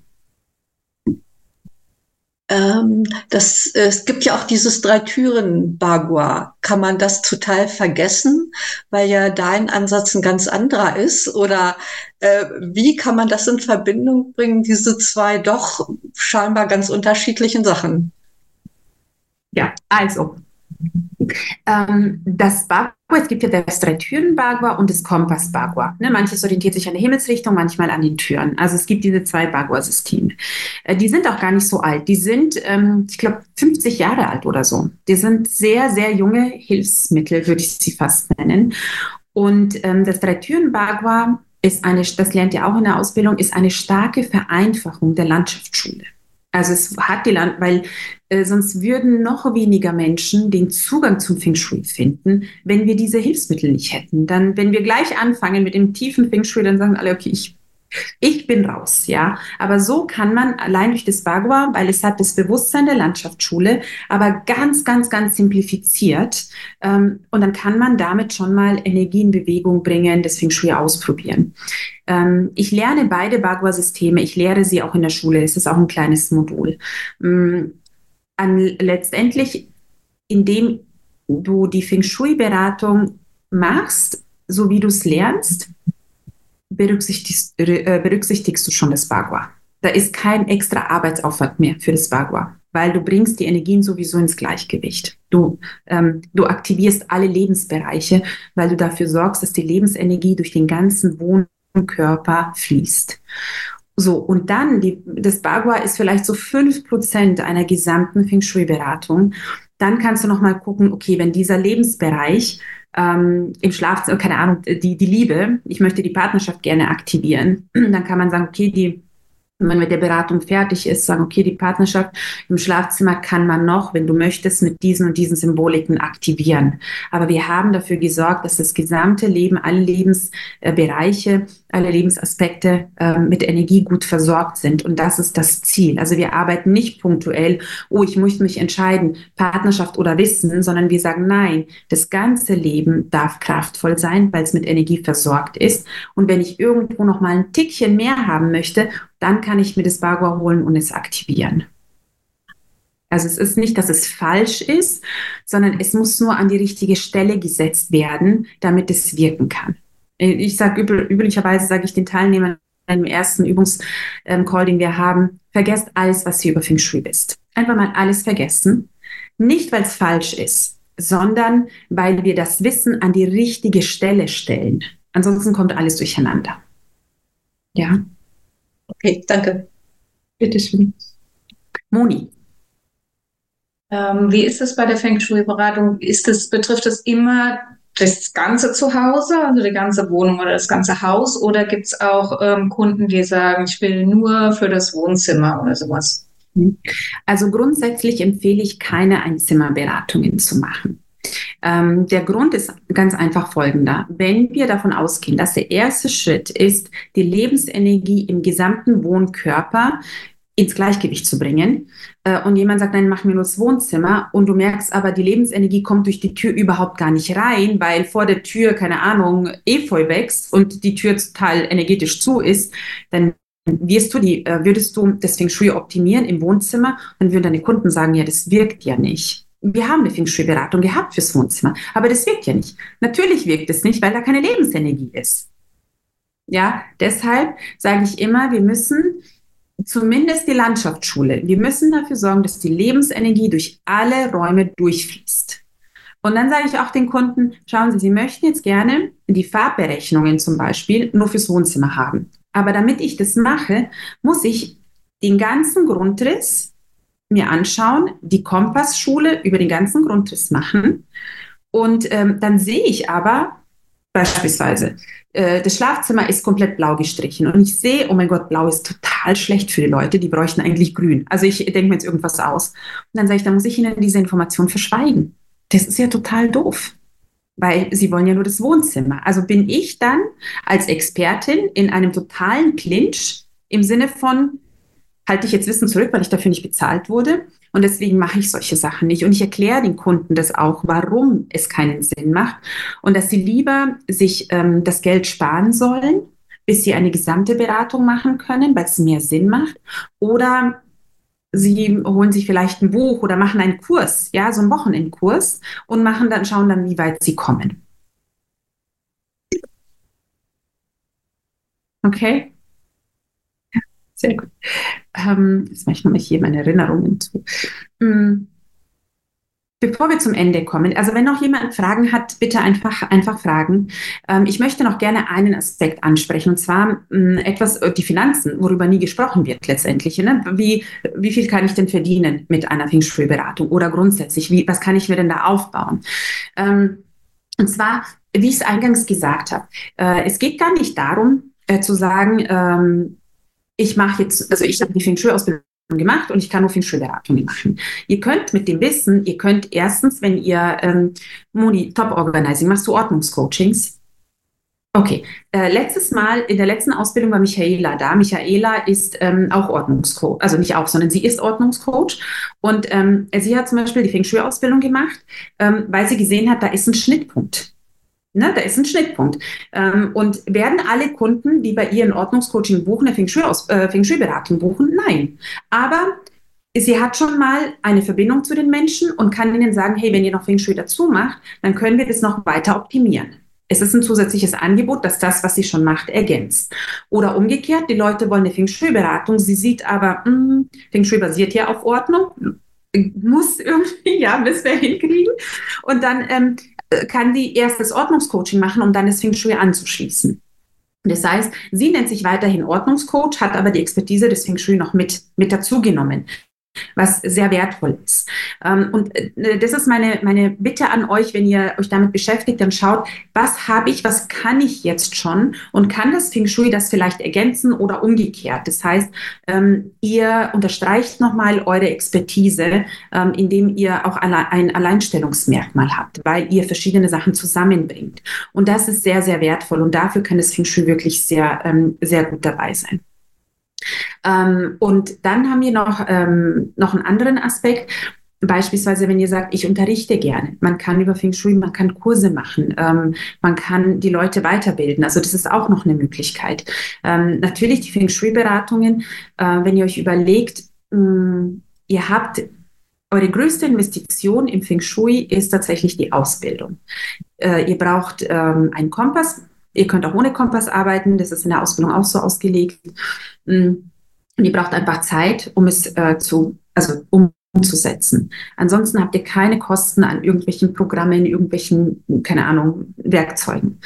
Ähm, das, es gibt ja auch dieses Drei-Türen-Bagua. Kann man das total vergessen, weil ja dein Ansatz ein ganz anderer ist? Oder äh, wie kann man das in Verbindung bringen, diese zwei doch scheinbar ganz unterschiedlichen Sachen? Ja, also Ähm, das Bagua, es gibt ja das Drei-Türen-Bagua und das Kompass-Bagua. Ne, manches orientiert sich an der Himmelsrichtung, manchmal an den Türen. Also es gibt diese zwei Bagua-Systeme. Äh, die sind auch gar nicht so alt. Die sind, ähm, ich glaube, 50 Jahre alt oder so. Die sind sehr, sehr junge Hilfsmittel, würde ich sie fast nennen. Und ähm, das Drei-Türen-Bagua ist eine, das lernt ihr auch in der Ausbildung, ist eine starke Vereinfachung der Landschaftsschule. Also es hat die Land, weil äh, sonst würden noch weniger Menschen den Zugang zum Feng Shui finden, wenn wir diese Hilfsmittel nicht hätten. Dann, wenn wir gleich anfangen mit dem tiefen Feng Shui, dann sagen alle, okay, ich ich bin raus, ja. Aber so kann man allein durch das Bagua, weil es hat das Bewusstsein der Landschaftsschule, aber ganz, ganz, ganz simplifiziert. Ähm, und dann kann man damit schon mal Energie in Bewegung bringen, das Feng Shui ausprobieren. Ähm, ich lerne beide Bagua-Systeme. Ich lehre sie auch in der Schule. Es ist auch ein kleines Modul. Ähm, an, letztendlich, indem du die Feng Shui-Beratung machst, so wie du es lernst, berücksichtigst, äh, berücksichtigst du schon das Bagua. Da ist kein extra Arbeitsaufwand mehr für das Bagua, weil du bringst die Energien sowieso ins Gleichgewicht. Du, ähm, du aktivierst alle Lebensbereiche, weil du dafür sorgst, dass die Lebensenergie durch den ganzen Wohnkörper fließt. So, und dann, die, das Bagua ist vielleicht so fünf Prozent einer gesamten Feng Shui-Beratung. Dann kannst du nochmal gucken, okay, wenn dieser Lebensbereich ähm, im Schlafzimmer, keine Ahnung, die, die Liebe, ich möchte die Partnerschaft gerne aktivieren, dann kann man sagen, okay, die wenn man mit der Beratung fertig ist, sagen, okay, die Partnerschaft im Schlafzimmer kann man noch, wenn du möchtest, mit diesen und diesen Symboliken aktivieren. Aber wir haben dafür gesorgt, dass das gesamte Leben, alle Lebensbereiche, alle Lebensaspekte äh, mit Energie gut versorgt sind. Und das ist das Ziel. Also wir arbeiten nicht punktuell, oh, ich muss mich entscheiden, Partnerschaft oder Wissen, sondern wir sagen, nein, das ganze Leben darf kraftvoll sein, weil es mit Energie versorgt ist. Und wenn ich irgendwo noch mal ein Tickchen mehr haben möchte, dann kann ich mir das Bagua holen und es aktivieren. Also es ist nicht, dass es falsch ist, sondern es muss nur an die richtige Stelle gesetzt werden, damit es wirken kann. Ich sage üblicherweise sage ich den Teilnehmern im ersten Übungscall, ähm, den wir haben, vergesst alles, was ihr über Feng Shui wisst. Einfach mal alles vergessen. Nicht, weil es falsch ist, sondern weil wir das Wissen an die richtige Stelle stellen. Ansonsten kommt alles durcheinander. Ja. Okay, danke. Bitteschön. Moni. Ähm, wie ist es bei der Feng Shui-Beratung? Ist es, betrifft es immer das ganze Zuhause, also die ganze Wohnung oder das ganze Haus? Oder gibt es auch ähm, Kunden, die sagen, ich will nur für das Wohnzimmer oder sowas? Also grundsätzlich empfehle ich keine Einzimmerberatungen zu machen. Ähm, der Grund ist ganz einfach folgender. Wenn wir davon ausgehen, dass der erste Schritt ist, die Lebensenergie im gesamten Wohnkörper ins Gleichgewicht zu bringen. Äh, und jemand sagt, nein, mach mir nur das Wohnzimmer. Und du merkst aber, die Lebensenergie kommt durch die Tür überhaupt gar nicht rein, weil vor der Tür, keine Ahnung, Efeu wächst und die Tür total energetisch zu ist. Dann wirst du die, äh, würdest du Feng Shui optimieren im Wohnzimmer, dann würden deine Kunden sagen, ja, das wirkt ja nicht wir haben eine Feng Shui-Beratung gehabt fürs Wohnzimmer, aber das wirkt ja nicht. Natürlich wirkt es nicht, weil da keine Lebensenergie ist. Ja, deshalb sage ich immer, wir müssen zumindest die Landschaftsschule, wir müssen dafür sorgen, dass die Lebensenergie durch alle Räume durchfließt. Und dann sage ich auch den Kunden, schauen Sie, Sie möchten jetzt gerne die Farbberechnungen zum Beispiel nur fürs Wohnzimmer haben. Aber damit ich das mache, muss ich den ganzen Grundriss mir anschauen, die Kompassschule über den ganzen Grundriss machen. Und ähm, dann sehe ich aber beispielsweise, äh, das Schlafzimmer ist komplett blau gestrichen. Und ich sehe, oh mein Gott, blau ist total schlecht für die Leute, die bräuchten eigentlich grün. Also ich denke mir jetzt irgendwas aus. Und dann sage ich, da muss ich Ihnen diese Information verschweigen. Das ist ja total doof weil sie wollen ja nur das Wohnzimmer. Also bin ich dann als Expertin in einem totalen Clinch im Sinne von, halte ich jetzt Wissen zurück, weil ich dafür nicht bezahlt wurde. Und deswegen mache ich solche Sachen nicht. Und ich erkläre den Kunden das auch, warum es keinen Sinn macht und dass sie lieber sich ähm, das Geld sparen sollen, bis sie eine gesamte Beratung machen können, weil es mehr Sinn macht. Oder sie holen sich vielleicht ein Buch oder machen einen Kurs, ja, so einen Wochenendkurs und machen dann, schauen dann, wie weit sie kommen. Okay? Sehr gut. Ähm, jetzt mache ich nochmal hier meine Erinnerungen zu. Mm. Bevor wir zum Ende kommen, also wenn noch jemand Fragen hat, bitte einfach, einfach fragen. Ähm, ich möchte noch gerne einen Aspekt ansprechen, und zwar ähm, etwas, äh, die Finanzen, worüber nie gesprochen wird letztendlich. Ne? Wie, wie viel kann ich denn verdienen mit einer Feng Shui-Beratung oder grundsätzlich, wie, was kann ich mir denn da aufbauen? Ähm, und zwar, wie ich es eingangs gesagt habe, äh, es geht gar nicht darum, äh, zu sagen, ähm, ich mache jetzt, also ich habe die Feng Shui-Ausbildung gemacht und ich kann nur Feng Shui-Beratungen machen. Ihr könnt mit dem Wissen, ihr könnt erstens, wenn ihr ähm, Moni, Top Organizing, machst du Ordnungscoachings? Okay, äh, letztes Mal in der letzten Ausbildung war Michaela da. Michaela ist ähm, auch Ordnungscoach, also nicht auch, sondern sie ist Ordnungscoach. Und ähm, sie hat zum Beispiel die Feng Shui-Ausbildung gemacht, ähm, weil sie gesehen hat, da ist ein Schnittpunkt. Ne, da ist ein Schnittpunkt. Ähm, und werden alle Kunden, die bei ihr ein Ordnungscoaching buchen, eine Feng Shui-Beratung äh, buchen? Nein. Aber sie hat schon mal eine Verbindung zu den Menschen und kann ihnen sagen, hey, wenn ihr noch Feng Shui dazu macht, dann können wir das noch weiter optimieren. Es ist ein zusätzliches Angebot, das das, was sie schon macht, ergänzt. Oder umgekehrt, die Leute wollen eine Feng Shui-Beratung, sie sieht aber, mh, hm, Feng Shui basiert ja auf Ordnung, muss irgendwie, ja, müssen wir hinkriegen. Und dann ähm, kann die erst das Ordnungscoaching machen, um dann das Feng Shui anzuschließen. Das heißt, sie nennt sich weiterhin Ordnungscoach, hat aber die Expertise des Feng Shui noch mit, mit dazugenommen was sehr wertvoll ist. Ähm, und äh, das ist meine, meine Bitte an euch, wenn ihr euch damit beschäftigt, dann schaut, was habe ich, was kann ich jetzt schon und kann das Feng Shui das vielleicht ergänzen oder umgekehrt. Das heißt, ähm, ihr unterstreicht nochmal eure Expertise, ähm, indem ihr auch ein Alleinstellungsmerkmal habt, weil ihr verschiedene Sachen zusammenbringt. Und das ist sehr, sehr wertvoll und dafür kann das Feng Shui wirklich sehr, sehr gut dabei sein. Ähm, und dann haben wir noch, ähm, noch einen anderen Aspekt. Beispielsweise, wenn ihr sagt, ich unterrichte gerne, man kann über Feng Shui, man kann Kurse machen, ähm, man kann die Leute weiterbilden. Also das ist auch noch eine Möglichkeit. Ähm, natürlich die Feng Shui-Beratungen, äh, wenn ihr euch überlegt, mh, mm, ihr habt eure größte Investition im Feng Shui ist tatsächlich die Ausbildung. Äh, ihr braucht ähm, einen Kompass, Ihr könnt auch ohne Kompass arbeiten, das ist in der Ausbildung auch so ausgelegt. Mm. Und ihr braucht einfach Zeit, um es äh, zu, also umzusetzen. Ansonsten habt ihr keine Kosten an irgendwelchen Programmen, irgendwelchen, keine Ahnung, Werkzeugen.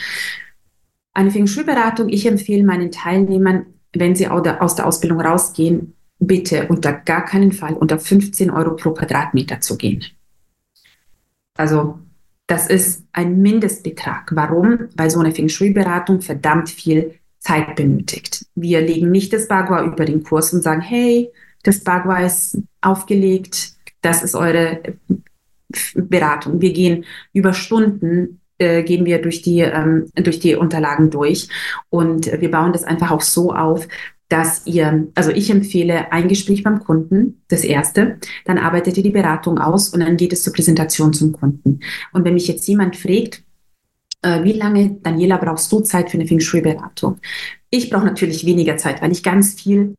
Eine Feng Shui-Beratung, ich empfehle meinen Teilnehmern, wenn sie aus der Ausbildung rausgehen, bitte unter gar keinen Fall unter 15 Euro pro Quadratmeter zu gehen. Also das ist ein Mindestbetrag. Warum? Weil so eine Feng Shui-Beratung verdammt viel Zeit benötigt. Wir legen nicht das Bagua über den Kurs und sagen, hey, das Bagua ist aufgelegt, das ist eure Beratung. Wir gehen über Stunden, äh, gehen wir durch die, ähm, durch die Unterlagen durch und wir bauen das einfach auch so auf, dass ihr, also ich empfehle ein Gespräch beim Kunden, das erste, dann arbeitet ihr die Beratung aus und dann geht es zur Präsentation zum Kunden. Und wenn mich jetzt jemand fragt, äh, wie lange, Daniela, brauchst du Zeit für eine Feng Shui-Beratung? Ich brauche natürlich weniger Zeit, weil ich ganz viel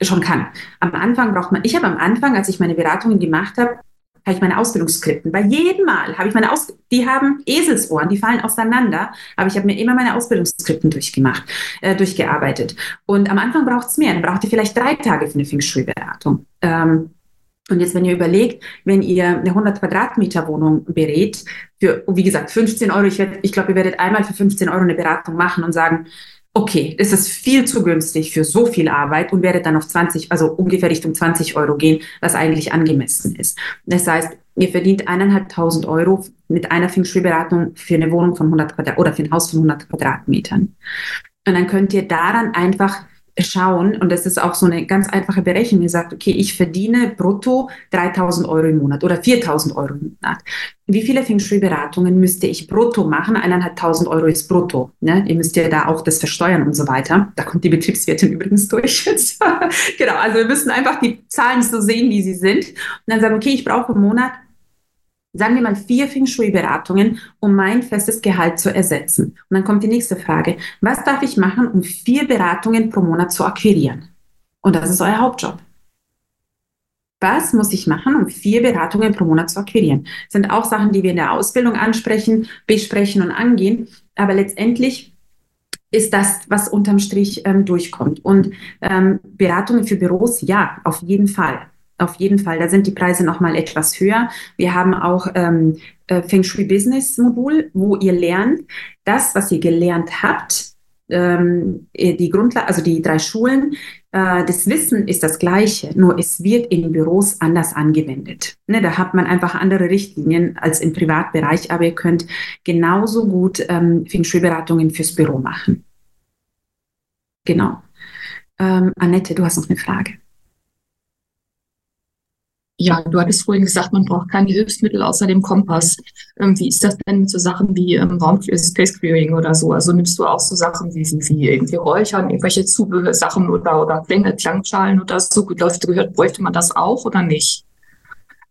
schon kann. Am Anfang braucht man, ich habe am Anfang, als ich meine Beratungen gemacht habe, habe ich meine Ausbildungsskripten. Bei jedem Mal habe ich meine Aus die haben Eselsohren, die fallen auseinander, aber ich habe mir immer meine Ausbildungsskripten durchgemacht, äh, durchgearbeitet. Und am Anfang braucht es mehr, dann braucht ihr vielleicht drei Tage für eine Feng Shui-Beratung. Ähm, und jetzt, wenn ihr überlegt, wenn ihr eine 100 Quadratmeter Wohnung berät, für, wie gesagt, 15 Euro, ich, ich glaube, ihr werdet einmal für 15 Euro eine Beratung machen und sagen, okay, es ist viel zu günstig für so viel Arbeit und werde dann auf 20, also ungefähr Richtung 20 Euro gehen, was eigentlich angemessen ist. Das heißt, ihr verdient eineinhalbtausend Euro mit einer Feng für eine Wohnung von 100 Quadrat oder für ein Haus von 100 Quadratmetern. Und dann könnt ihr daran einfach schauen, und das ist auch so eine ganz einfache Berechnung, ihr sagt, okay, ich verdiene brutto 3000 Euro im Monat oder 4000 Euro im Monat. Wie viele Feng Shui-Beratungen müsste ich brutto machen? Eineinhalbtausend Euro ist brutto. Ne? Ihr müsst ja da auch das versteuern und so weiter. Da kommt die Betriebswirtin übrigens durch. genau, also wir müssen einfach die Zahlen so sehen, wie sie sind. Und dann sagen, okay, ich brauche im Monat sagen wir mal vier Feng Shui-Beratungen, um mein festes Gehalt zu ersetzen. Und dann kommt die nächste Frage. Was darf ich machen, um vier Beratungen pro Monat zu akquirieren? Und das ist euer Hauptjob. Was muss ich machen, um vier Beratungen pro Monat zu akquirieren? Das sind auch Sachen, die wir in der Ausbildung ansprechen, besprechen und angehen. Aber letztendlich ist das, was unterm Strich ähm, durchkommt. Und ähm, Beratungen für Büros, ja, auf jeden Fall. Auf jeden Fall. Da sind die Preise nochmal etwas höher. Wir haben auch ähm, äh, Feng Shui Business Modul, wo ihr lernt, das, was ihr gelernt habt, ähm, die Grundlage, also die drei Schulen, äh, das Wissen ist das gleiche, nur es wird in Büros anders angewendet. Ne, da hat man einfach andere Richtlinien als im Privatbereich, aber ihr könnt genauso gut ähm, Feng Shui-Beratungen fürs Büro machen. Genau. Ähm, Annette, du hast noch eine Frage. Ja, du hattest vorhin gesagt, man braucht keine Hilfsmittel außer dem Kompass. Ähm, wie ist das denn mit so Sachen wie ähm, Raum Space Querying oder so? Also nimmst du auch so Sachen wie, wie, wie irgendwie Räuchern, irgendwelche Zubehörsachen oder, oder Klangschalen oder so? Läuft gehört, bräuchte man das auch oder nicht?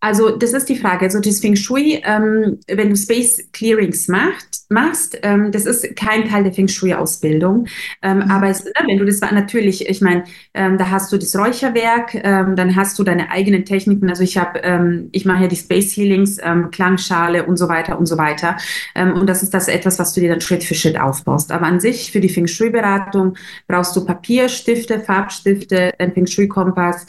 Also das ist die Frage. Also das Feng Shui, ähm, wenn du Space Clearings macht, machst, ähm, das ist kein Teil der Feng Shui-Ausbildung. Ähm, mhm. Aber es, wenn du das natürlich, ich meine, ähm, da hast du das Räucherwerk, ähm, dann hast du deine eigenen Techniken. Also ich habe, ähm, ich mache ja die Space Healings, Klangschale und so weiter und so weiter. und das ist das etwas, was du dir dann Schritt für Schritt aufbaust. Aber an sich für die Feng Shui-Beratung brauchst du Papier, Stifte, Farbstifte, ein Feng Shui-Kompass,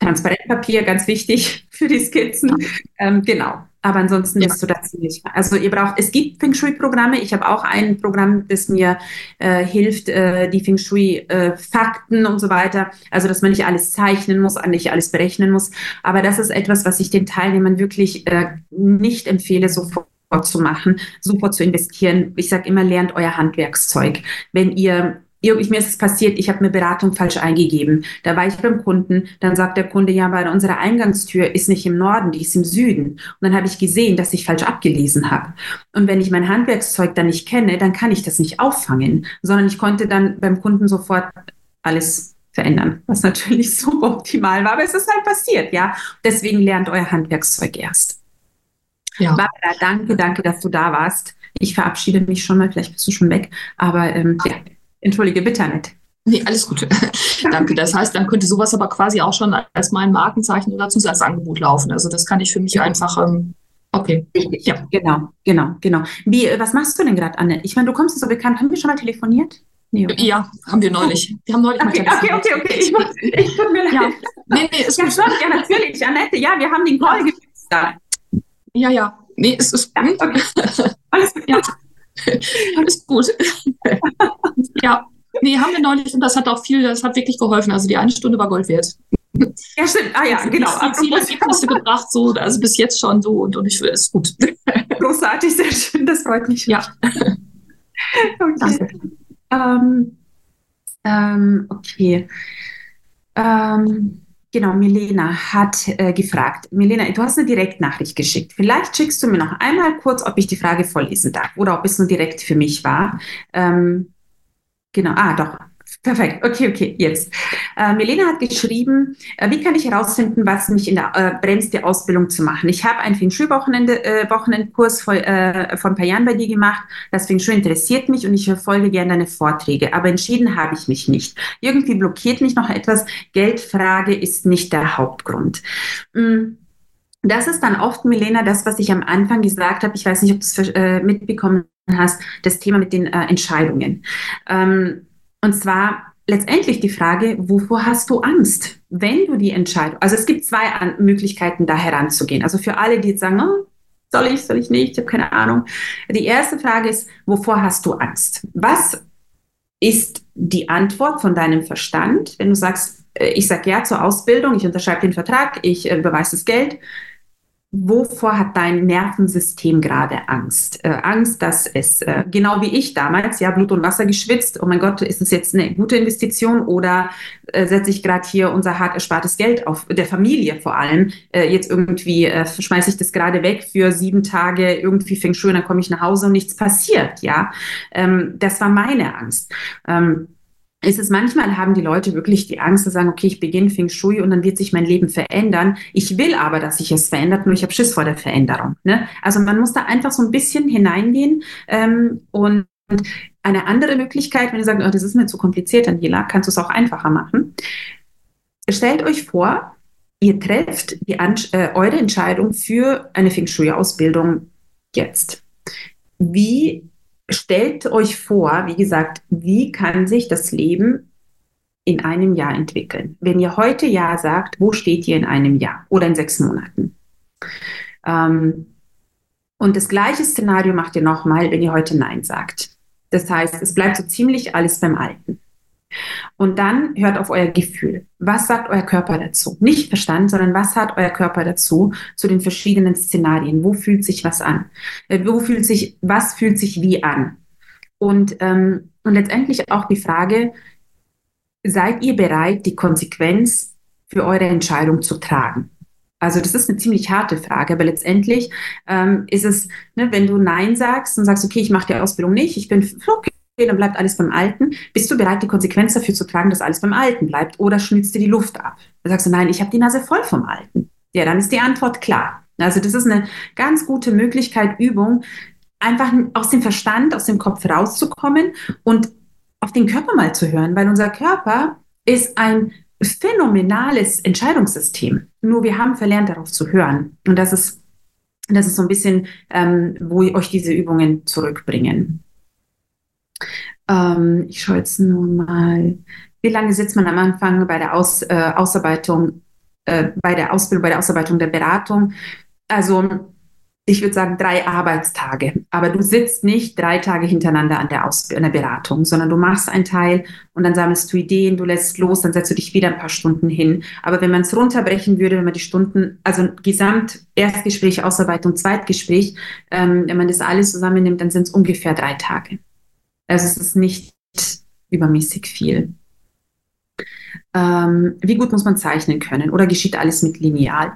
Transparentpapier, ganz wichtig für die Skizzen. Ähm, genau. Aber ansonsten ja. bist du da ziemlich. Also ihr braucht, es gibt Feng Shui-Programme. Ich habe auch ein Programm, das mir äh, hilft, äh, die Feng Shui-Fakten äh, und so weiter. Also dass man nicht alles zeichnen muss, nicht alles berechnen muss. Aber das ist etwas, was ich den Teilnehmern wirklich äh, nicht empfehle, sofort zu machen, sofort zu investieren. Ich sage immer, lernt euer Handwerkszeug. Wenn ihr mir ist es passiert, ich habe mir Beratung falsch eingegeben. Da war ich beim Kunden, dann sagt der Kunde, ja, weil unsere Eingangstür ist nicht im Norden, die ist im Süden. Und dann habe ich gesehen, dass ich falsch abgelesen habe. Und wenn ich mein Handwerkszeug dann nicht kenne, dann kann ich das nicht auffangen, sondern ich konnte dann beim Kunden sofort alles verändern, was natürlich super optimal war, aber es ist halt passiert, ja. Deswegen lernt euer Handwerkszeug erst. Ja. Barbara, danke, danke, dass du da warst. Ich verabschiede mich schon mal, vielleicht bist du schon weg, aber ähm, ja. Entschuldige, bitte nicht. Nee, alles gut. Danke. Das heißt, dann könnte sowas aber quasi auch schon als mein Markenzeichen oder Zusatzangebot laufen. Also das kann ich für mich ja. einfach. Ähm, okay. Ja. Genau, genau, genau. Wie, äh, was machst du denn gerade, Anne? Ich meine, du kommst so bekannt. Haben wir schon mal telefoniert? Nee, ja, haben wir neulich. Wir haben neulich okay, mal telefoniert. Okay, okay, okay. Ich, muss, ich tut mir leid. Ja. Nee, nee, ist ja, gut. Schon, ja, natürlich, Annette. Ja, wir haben den Call ja. Ja, ja. Nee, es ist gut. Ja, okay. Alles gut. Ja. Alles gut. ja. Nee, haben wir neulich und das hat auch viel, das hat wirklich geholfen. Also die eine Stunde war Gold wert. Ja, stimmt. Ah ja, also genau. Viele Ergebnisse gebracht, so, also bis jetzt schon so und, und ich finde es gut. Großartig, sehr schön, das freut mich. Ja. okay. Danke. Ähm, ähm, okay. Ähm, Genau, Milena hat äh, gefragt. Milena, du hast eine Direktnachricht geschickt. Vielleicht schickst du mir noch einmal kurz, ob ich die Frage vorlesen darf oder ob es nur direkt für mich war. Ähm, genau, ah, doch. Perfekt, okay, okay, jetzt. Äh, Melena hat geschrieben, äh, wie kann ich herausfinden, was mich in der, äh, bremst, die Ausbildung zu machen? Ich habe einen Feng Shui-Wochenende, äh, Wochenendkurs vor, äh, vor ein paar Jahren bei dir gemacht. Das Feng Shui interessiert mich und ich verfolge gerne deine Vorträge, aber entschieden habe ich mich nicht. Irgendwie blockiert mich noch etwas. Geldfrage ist nicht der Hauptgrund. Mm. Das ist dann oft, Milena, das, was ich am Anfang gesagt habe. Ich weiß nicht, ob du es äh, mitbekommen hast, das Thema mit den äh, Entscheidungen. Ähm, und zwar letztendlich die Frage, wovor hast du Angst, wenn du die Entscheidung, also es gibt zwei An Möglichkeiten, da heranzugehen. Also für alle, die jetzt sagen, oh, soll ich, soll ich nicht, ich habe keine Ahnung. Die erste Frage ist, wovor hast du Angst? Was ist die Antwort von deinem Verstand, wenn du sagst, äh, ich sage ja zur Ausbildung, ich unterschreibe den Vertrag, ich äh, überweise das Geld, wovor hat dein Nervensystem gerade Angst? Äh, Angst, dass es, äh, genau wie ich damals, ja, Blut und Wasser geschwitzt, oh mein Gott, ist es jetzt eine gute Investition oder äh, setze ich gerade hier unser hart erspartes Geld auf, der Familie vor allem, äh, jetzt irgendwie äh, schmeiße ich das gerade weg für sieben Tage, irgendwie fängt schön, dann komme ich nach Hause und nichts passiert, ja. Ähm, das war meine Angst. Ähm, ist es manchmal haben die Leute wirklich die Angst zu sagen, okay, ich beginne Feng Shui und dann wird sich mein Leben verändern. Ich will aber, dass sich es verändert, nur ich habe Schiss vor der Veränderung. Ne? Also man muss da einfach so ein bisschen hineingehen ähm, und eine andere Möglichkeit, wenn ihr sagt, oh, das ist mir zu kompliziert, Daniela, kannst du es auch einfacher machen. Stellt euch vor, ihr trefft die, äh, eure Entscheidung für eine Feng Shui-Ausbildung jetzt. Wie stellt euch vor, wie gesagt, wie kann sich das Leben in einem Jahr entwickeln? Wenn ihr heute Ja sagt, wo steht ihr in einem Jahr oder in sechs Monaten? Ähm, und das gleiche Szenario macht ihr nochmal, wenn ihr heute Nein sagt. Das heißt, es bleibt so ziemlich alles beim Alten. Und dann hört auf euer Gefühl. Was sagt euer Körper dazu? Nicht Verstand, sondern was hat euer Körper dazu zu den verschiedenen Szenarien? Wo fühlt sich was an? Äh, wo fühlt sich, was fühlt sich wie an? Und, ähm, und letztendlich auch die Frage, seid ihr bereit, die Konsequenz für eure Entscheidung zu tragen? Also das ist eine ziemlich harte Frage, aber letztendlich ähm, ist es, ne, wenn du Nein sagst und sagst, okay, ich mache die Ausbildung nicht, ich bin okay, dann bleibt alles beim Alten. Bist du bereit, die Konsequenz dafür zu tragen, dass alles beim Alten bleibt? Oder schnitzt dir die Luft ab? Dann sagst du, nein, ich habe die Nase voll vom Alten. Ja, dann ist die Antwort klar. Also das ist eine ganz gute Möglichkeit, Übung, einfach aus dem Verstand, aus dem Kopf rauszukommen und auf den Körper mal zu hören, weil unser Körper ist ein phänomenales Entscheidungssystem. Nur wir haben verlernt, darauf zu hören. Und das ist, das ist so ein bisschen, ähm, wo euch diese Übungen zurückbringen. Ähm, ich schaue jetzt nur mal, wie lange sitzt man am Anfang bei der Aus, äh, Ausarbeitung, äh, bei der Ausbildung, bei der Ausarbeitung der Beratung? Also ich würde sagen, drei Arbeitstage. Aber du sitzt nicht drei Tage hintereinander an der, Aus an der Beratung, sondern du machst einen Teil und dann sammelst du Ideen, du lässt los, dann setzt du dich wieder ein paar Stunden hin. Aber wenn man es runterbrechen würde, wenn man die Stunden, also Gesamt, Erstgespräch, Ausarbeitung, Zweitgespräch, ähm, wenn man das alles zusammennimmt, dann sind es ungefähr drei Tage. Also es ist nicht übermäßig viel. Ähm, wie gut muss man zeichnen können oder geschieht alles mit Lineal?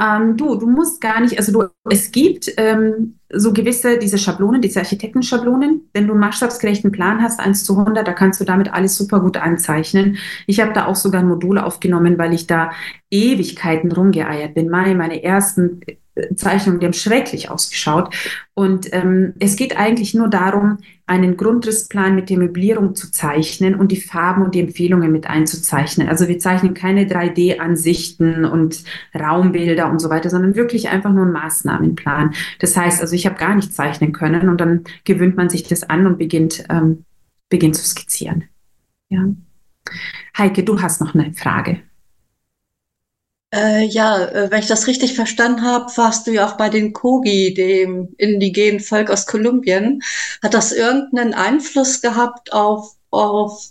Ähm, du, du musst gar nicht, also du, es gibt ähm, so gewisse, diese Schablonen, diese Architektenschablonen. Wenn du einen maßstabsgerechten Plan hast, 1 zu 100, da kannst du damit alles super gut anzeichnen. Ich habe da auch sogar ein Modul aufgenommen, weil ich da Ewigkeiten rumgeeiert bin. Meine, meine ersten Zeichnungen, die haben schrecklich ausgeschaut. Und ähm, es geht eigentlich nur darum, einen Grundrissplan mit der Möblierung zu zeichnen und die Farben und die Empfehlungen mit einzuzeichnen. Also wir zeichnen keine 3D-Ansichten und Raumbilder und so weiter, sondern wirklich einfach nur einen Maßnahmenplan. Das heißt, also ich habe gar nicht zeichnen können und dann gewöhnt man sich das an und beginnt, ähm, beginnt zu skizzieren. Ja. Heike, du hast noch eine Frage. Äh, ja, äh, wenn ich das richtig verstanden habe, warst du ja auch bei den Kogi, dem indigenen Volk aus Kolumbien. Hat das irgendeinen Einfluss gehabt auf, auf,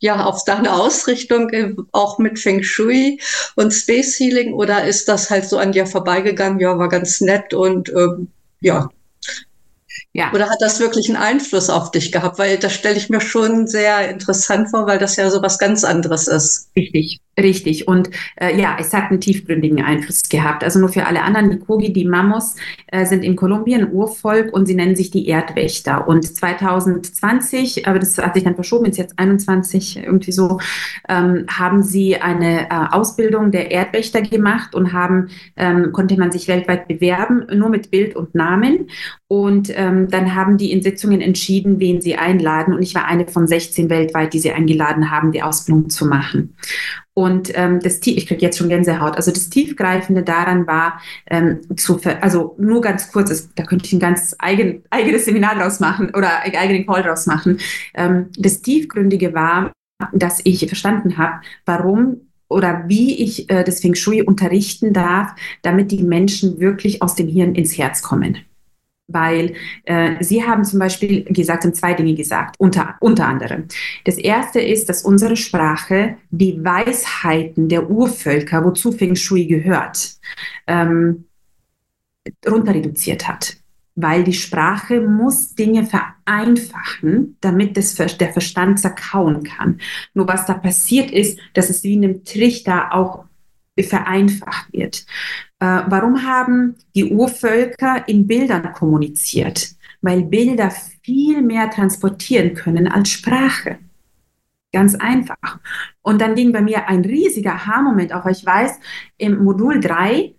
ja, auf deine Ausrichtung, auch mit Feng Shui und Space Healing? Oder ist das halt so an dir vorbeigegangen? Ja, war ganz nett und ähm, ja, ja. Oder hat das wirklich einen Einfluss auf dich gehabt? Weil das stelle ich mir schon sehr interessant vor, weil das ja so was ganz anderes ist. Richtig, richtig. Und äh, ja, es hat einen tiefgründigen Einfluss gehabt. Also nur für alle anderen, die Kogi, die Mamos äh, sind in Kolumbien Urvolk und sie nennen sich die Erdwächter. Und 2020, aber das hat sich dann verschoben, ist jetzt 21 irgendwie so, ähm, haben sie eine äh, Ausbildung der Erdwächter gemacht und haben, ähm, konnte man sich weltweit bewerben, nur mit Bild und Namen. Und ähm, dann haben die in Sitzungen entschieden, wen sie einladen. Und ich war eine von 16 weltweit, die sie eingeladen haben, die Ausbildung zu machen. Und ähm, das, ich kriege jetzt schon Gänsehaut. Also das Tiefgreifende daran war, ähm, zu, also nur ganz kurz, da könnte ich ein ganz eigen, eigenes Seminar draus machen oder einen eigenen Call draus machen. Ähm, das Tiefgründige war, dass ich verstanden habe, warum oder wie ich äh, das Feng Shui unterrichten darf, damit die Menschen wirklich aus dem Hirn ins Herz kommen weil äh, Sie haben zum Beispiel gesagt, haben zwei Dinge gesagt, unter, unter anderem. Das erste ist, dass unsere Sprache die Weisheiten der Urvölker, wozu Feng Shui gehört, ähm, runter reduziert hat. Weil die Sprache muss Dinge vereinfachen, damit das, der Verstand zerkauen kann. Nur was da passiert ist, dass es wie in einem Trichter auch vereinfacht wird. Äh, warum haben die Urvölker in Bildern kommuniziert? Weil Bilder viel mehr transportieren können als Sprache. Ganz einfach. Und dann ging bei mir ein riesiger Aha-Moment auf. Ich weiß, im Modul 3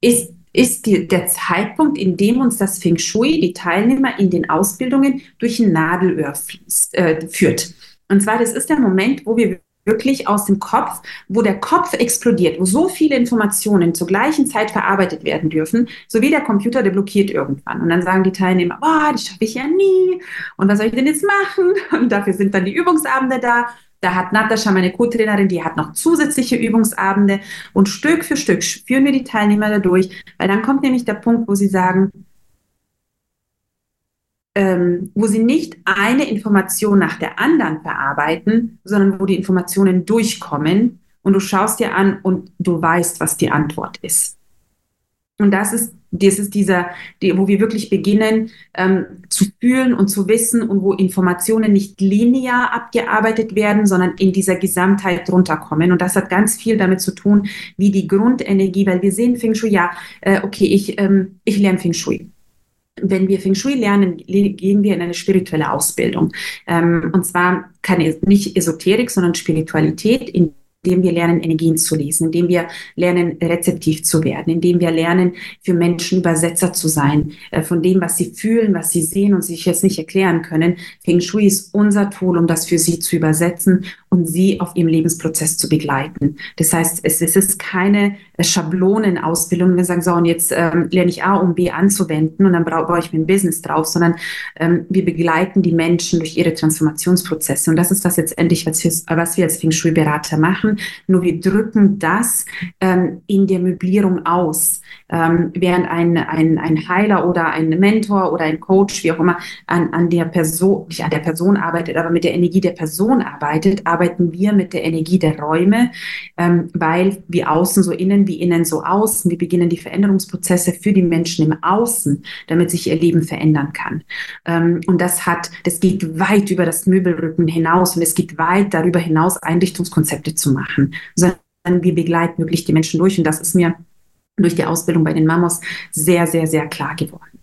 ist, ist die, der Zeitpunkt, in dem uns das Feng Shui, die Teilnehmer in den Ausbildungen, durch ein Nadelöhr fließt, äh, führt. Und zwar, das ist der Moment, wo wir wirklich aus dem Kopf, wo der Kopf explodiert, wo so viele Informationen zur gleichen Zeit verarbeitet werden dürfen, so wie der Computer, der blockiert irgendwann. Und dann sagen die Teilnehmer, boah, das schaffe ich ja nie. Und was soll ich denn jetzt machen? Und dafür sind dann die Übungsabende da. Da hat Natascha, meine Co-Trainerin, die hat noch zusätzliche Übungsabende und Stück für Stück führen wir die Teilnehmer dadurch, weil dann kommt nämlich der Punkt, wo sie sagen, ähm, wo sie nicht eine Information nach der anderen verarbeiten, sondern wo die Informationen durchkommen und du schaust dir an und du weißt, was die Antwort ist. Und das ist, das ist dieser, die, wo wir wirklich beginnen ähm, zu fühlen und zu wissen und wo Informationen nicht linear abgearbeitet werden, sondern in dieser Gesamtheit runterkommen. Und das hat ganz viel damit zu tun, wie die Grundenergie, weil wir sehen Feng Shui, ja, äh, okay, ich, ähm, ich lerne Feng Shui wenn wir Feng Shui lernen, gehen wir in eine spirituelle Ausbildung. Ähm, und zwar keine, nicht Esoterik, sondern Spiritualität, in indem wir lernen, Energien zu lesen, indem wir lernen, rezeptiv zu werden, indem wir lernen, für Menschen Übersetzer zu sein, äh, von dem, was sie fühlen, was sie sehen und sich jetzt nicht erklären können. Feng Shui ist unser Tool, um das für sie zu übersetzen und sie auf ihrem Lebensprozess zu begleiten. Das heißt, es, es ist keine Schablonenausbildung, wir sagen, so, und jetzt ähm, lerne ich A, um B anzuwenden und dann baue ich mein Business drauf, sondern ähm, wir begleiten die Menschen durch ihre Transformationsprozesse. Und das ist das letztendlich, was wir, was wir als Feng Shui-Berater machen. Nur wir drücken das ähm, in der Möblierung aus. Ähm, während ein, ein, ein Heiler oder ein Mentor oder ein Coach, wie auch immer, an, an der Person, nicht an der Person arbeitet, aber mit der Energie der Person arbeitet, arbeiten wir mit der Energie der Räume, ähm, weil wie außen so innen, wie innen so außen. Wir beginnen die Veränderungsprozesse für die Menschen im Außen, damit sich ihr Leben verändern kann. Ähm, und das hat, das geht weit über das Möbelrücken hinaus und es geht weit darüber hinaus, Einrichtungskonzepte zu machen, sondern wir begleiten wirklich die Menschen durch. Und das ist mir durch die Ausbildung bei den Mamos sehr, sehr, sehr klar geworden.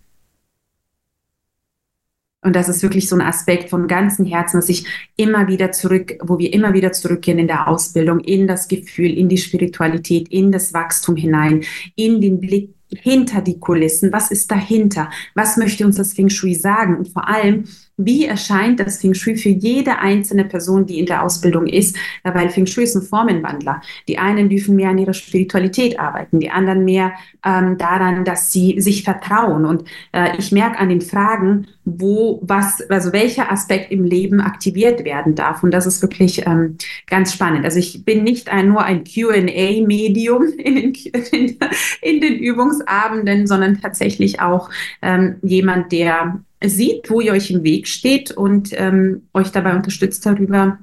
Und das ist wirklich so ein Aspekt von ganzem Herzen, dass ich immer wieder zurück, wo wir immer wieder zurückgehen in der Ausbildung, in das Gefühl, in die Spiritualität, in das Wachstum hinein, in den Blick hinter die Kulissen. Was ist dahinter? Was möchte uns das Feng Shui sagen? Und vor allem, wie erscheint das Feng Shui für jede einzelne Person, die in der Ausbildung ist, weil Feng Shui ist ein Formenwandler. Die einen dürfen mehr an ihrer Spiritualität arbeiten, die anderen mehr ähm, daran, dass sie sich vertrauen. Und äh, ich merke an den Fragen, wo was, also welcher Aspekt im Leben aktiviert werden darf. Und das ist wirklich ähm, ganz spannend. Also ich bin nicht ein, nur ein QA-Medium in, in, in, den Übungsabenden, sondern tatsächlich auch ähm, jemand, der sieht, wo ihr euch im Weg steht und ähm, euch dabei unterstützt, darüber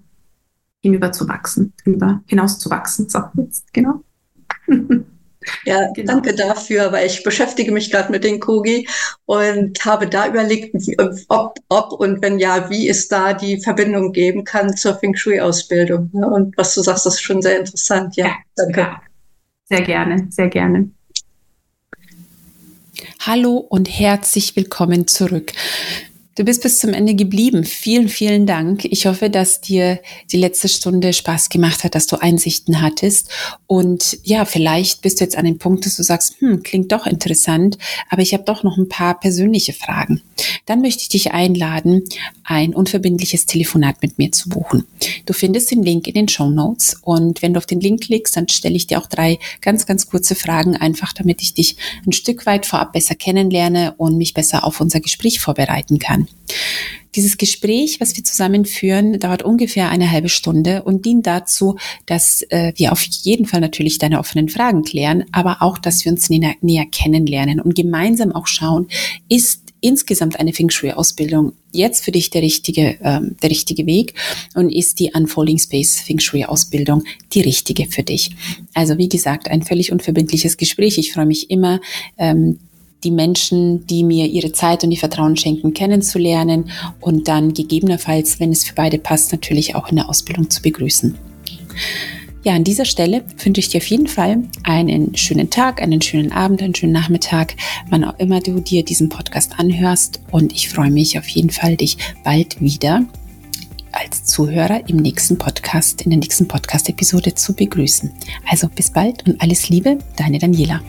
hinüber zu wachsen, darüber hinaus zu wachsen. So, jetzt, genau. Ja, genau. danke dafür, weil ich beschäftige mich gerade mit den Kogi und habe da überlegt, ob, ob und wenn ja, wie es da die Verbindung geben kann zur Feng Shui-Ausbildung. Und was du sagst, das ist schon sehr interessant. Ja, ja danke. Ja. Sehr gerne, sehr gerne. Hallo und herzlich willkommen zurück. Du bist bis zum Ende geblieben. Vielen, vielen Dank. Ich hoffe, dass dir die letzte Stunde Spaß gemacht hat, dass du Einsichten hattest. Und ja, vielleicht bist du jetzt an dem Punkt, dass du sagst, hm, klingt doch interessant, aber ich habe doch noch ein paar persönliche Fragen. Dann möchte ich dich einladen, ein unverbindliches Telefonat mit mir zu buchen. Du findest den Link in den Show Notes und wenn du auf den Link klickst, dann stelle ich dir auch drei ganz, ganz kurze Fragen, einfach damit ich dich ein Stück weit vorab besser kennenlerne und mich besser auf unser Gespräch vorbereiten kann. Dieses Gespräch, was wir zusammen führen, dauert ungefähr eine halbe Stunde und dient dazu, dass äh, wir auf jeden Fall natürlich deine offenen Fragen klären, aber auch, dass wir uns näher, näher kennenlernen und gemeinsam auch schauen, ist insgesamt eine Feng Shui-Ausbildung jetzt für dich der richtige, ähm, der richtige Weg und ist die Unfolding Space Feng Shui-Ausbildung die richtige für dich. Also wie gesagt, ein völlig unverbindliches Gespräch. Ich freue mich immer, ähm, die Menschen, die mir ihre Zeit und ihr Vertrauen schenken, kennenzulernen und dann gegebenenfalls, wenn es für beide passt, natürlich auch in der Ausbildung zu begrüßen. Ja, an dieser Stelle wünsche ich dir auf jeden Fall einen schönen Tag, einen schönen Abend, einen schönen Nachmittag, wann auch immer du dir diesen Podcast anhörst. Und ich freue mich auf jeden Fall, dich bald wieder als Zuhörer im nächsten Podcast, in der nächsten Podcast-Episode zu begrüßen. Also bis bald und alles Liebe, deine Daniela.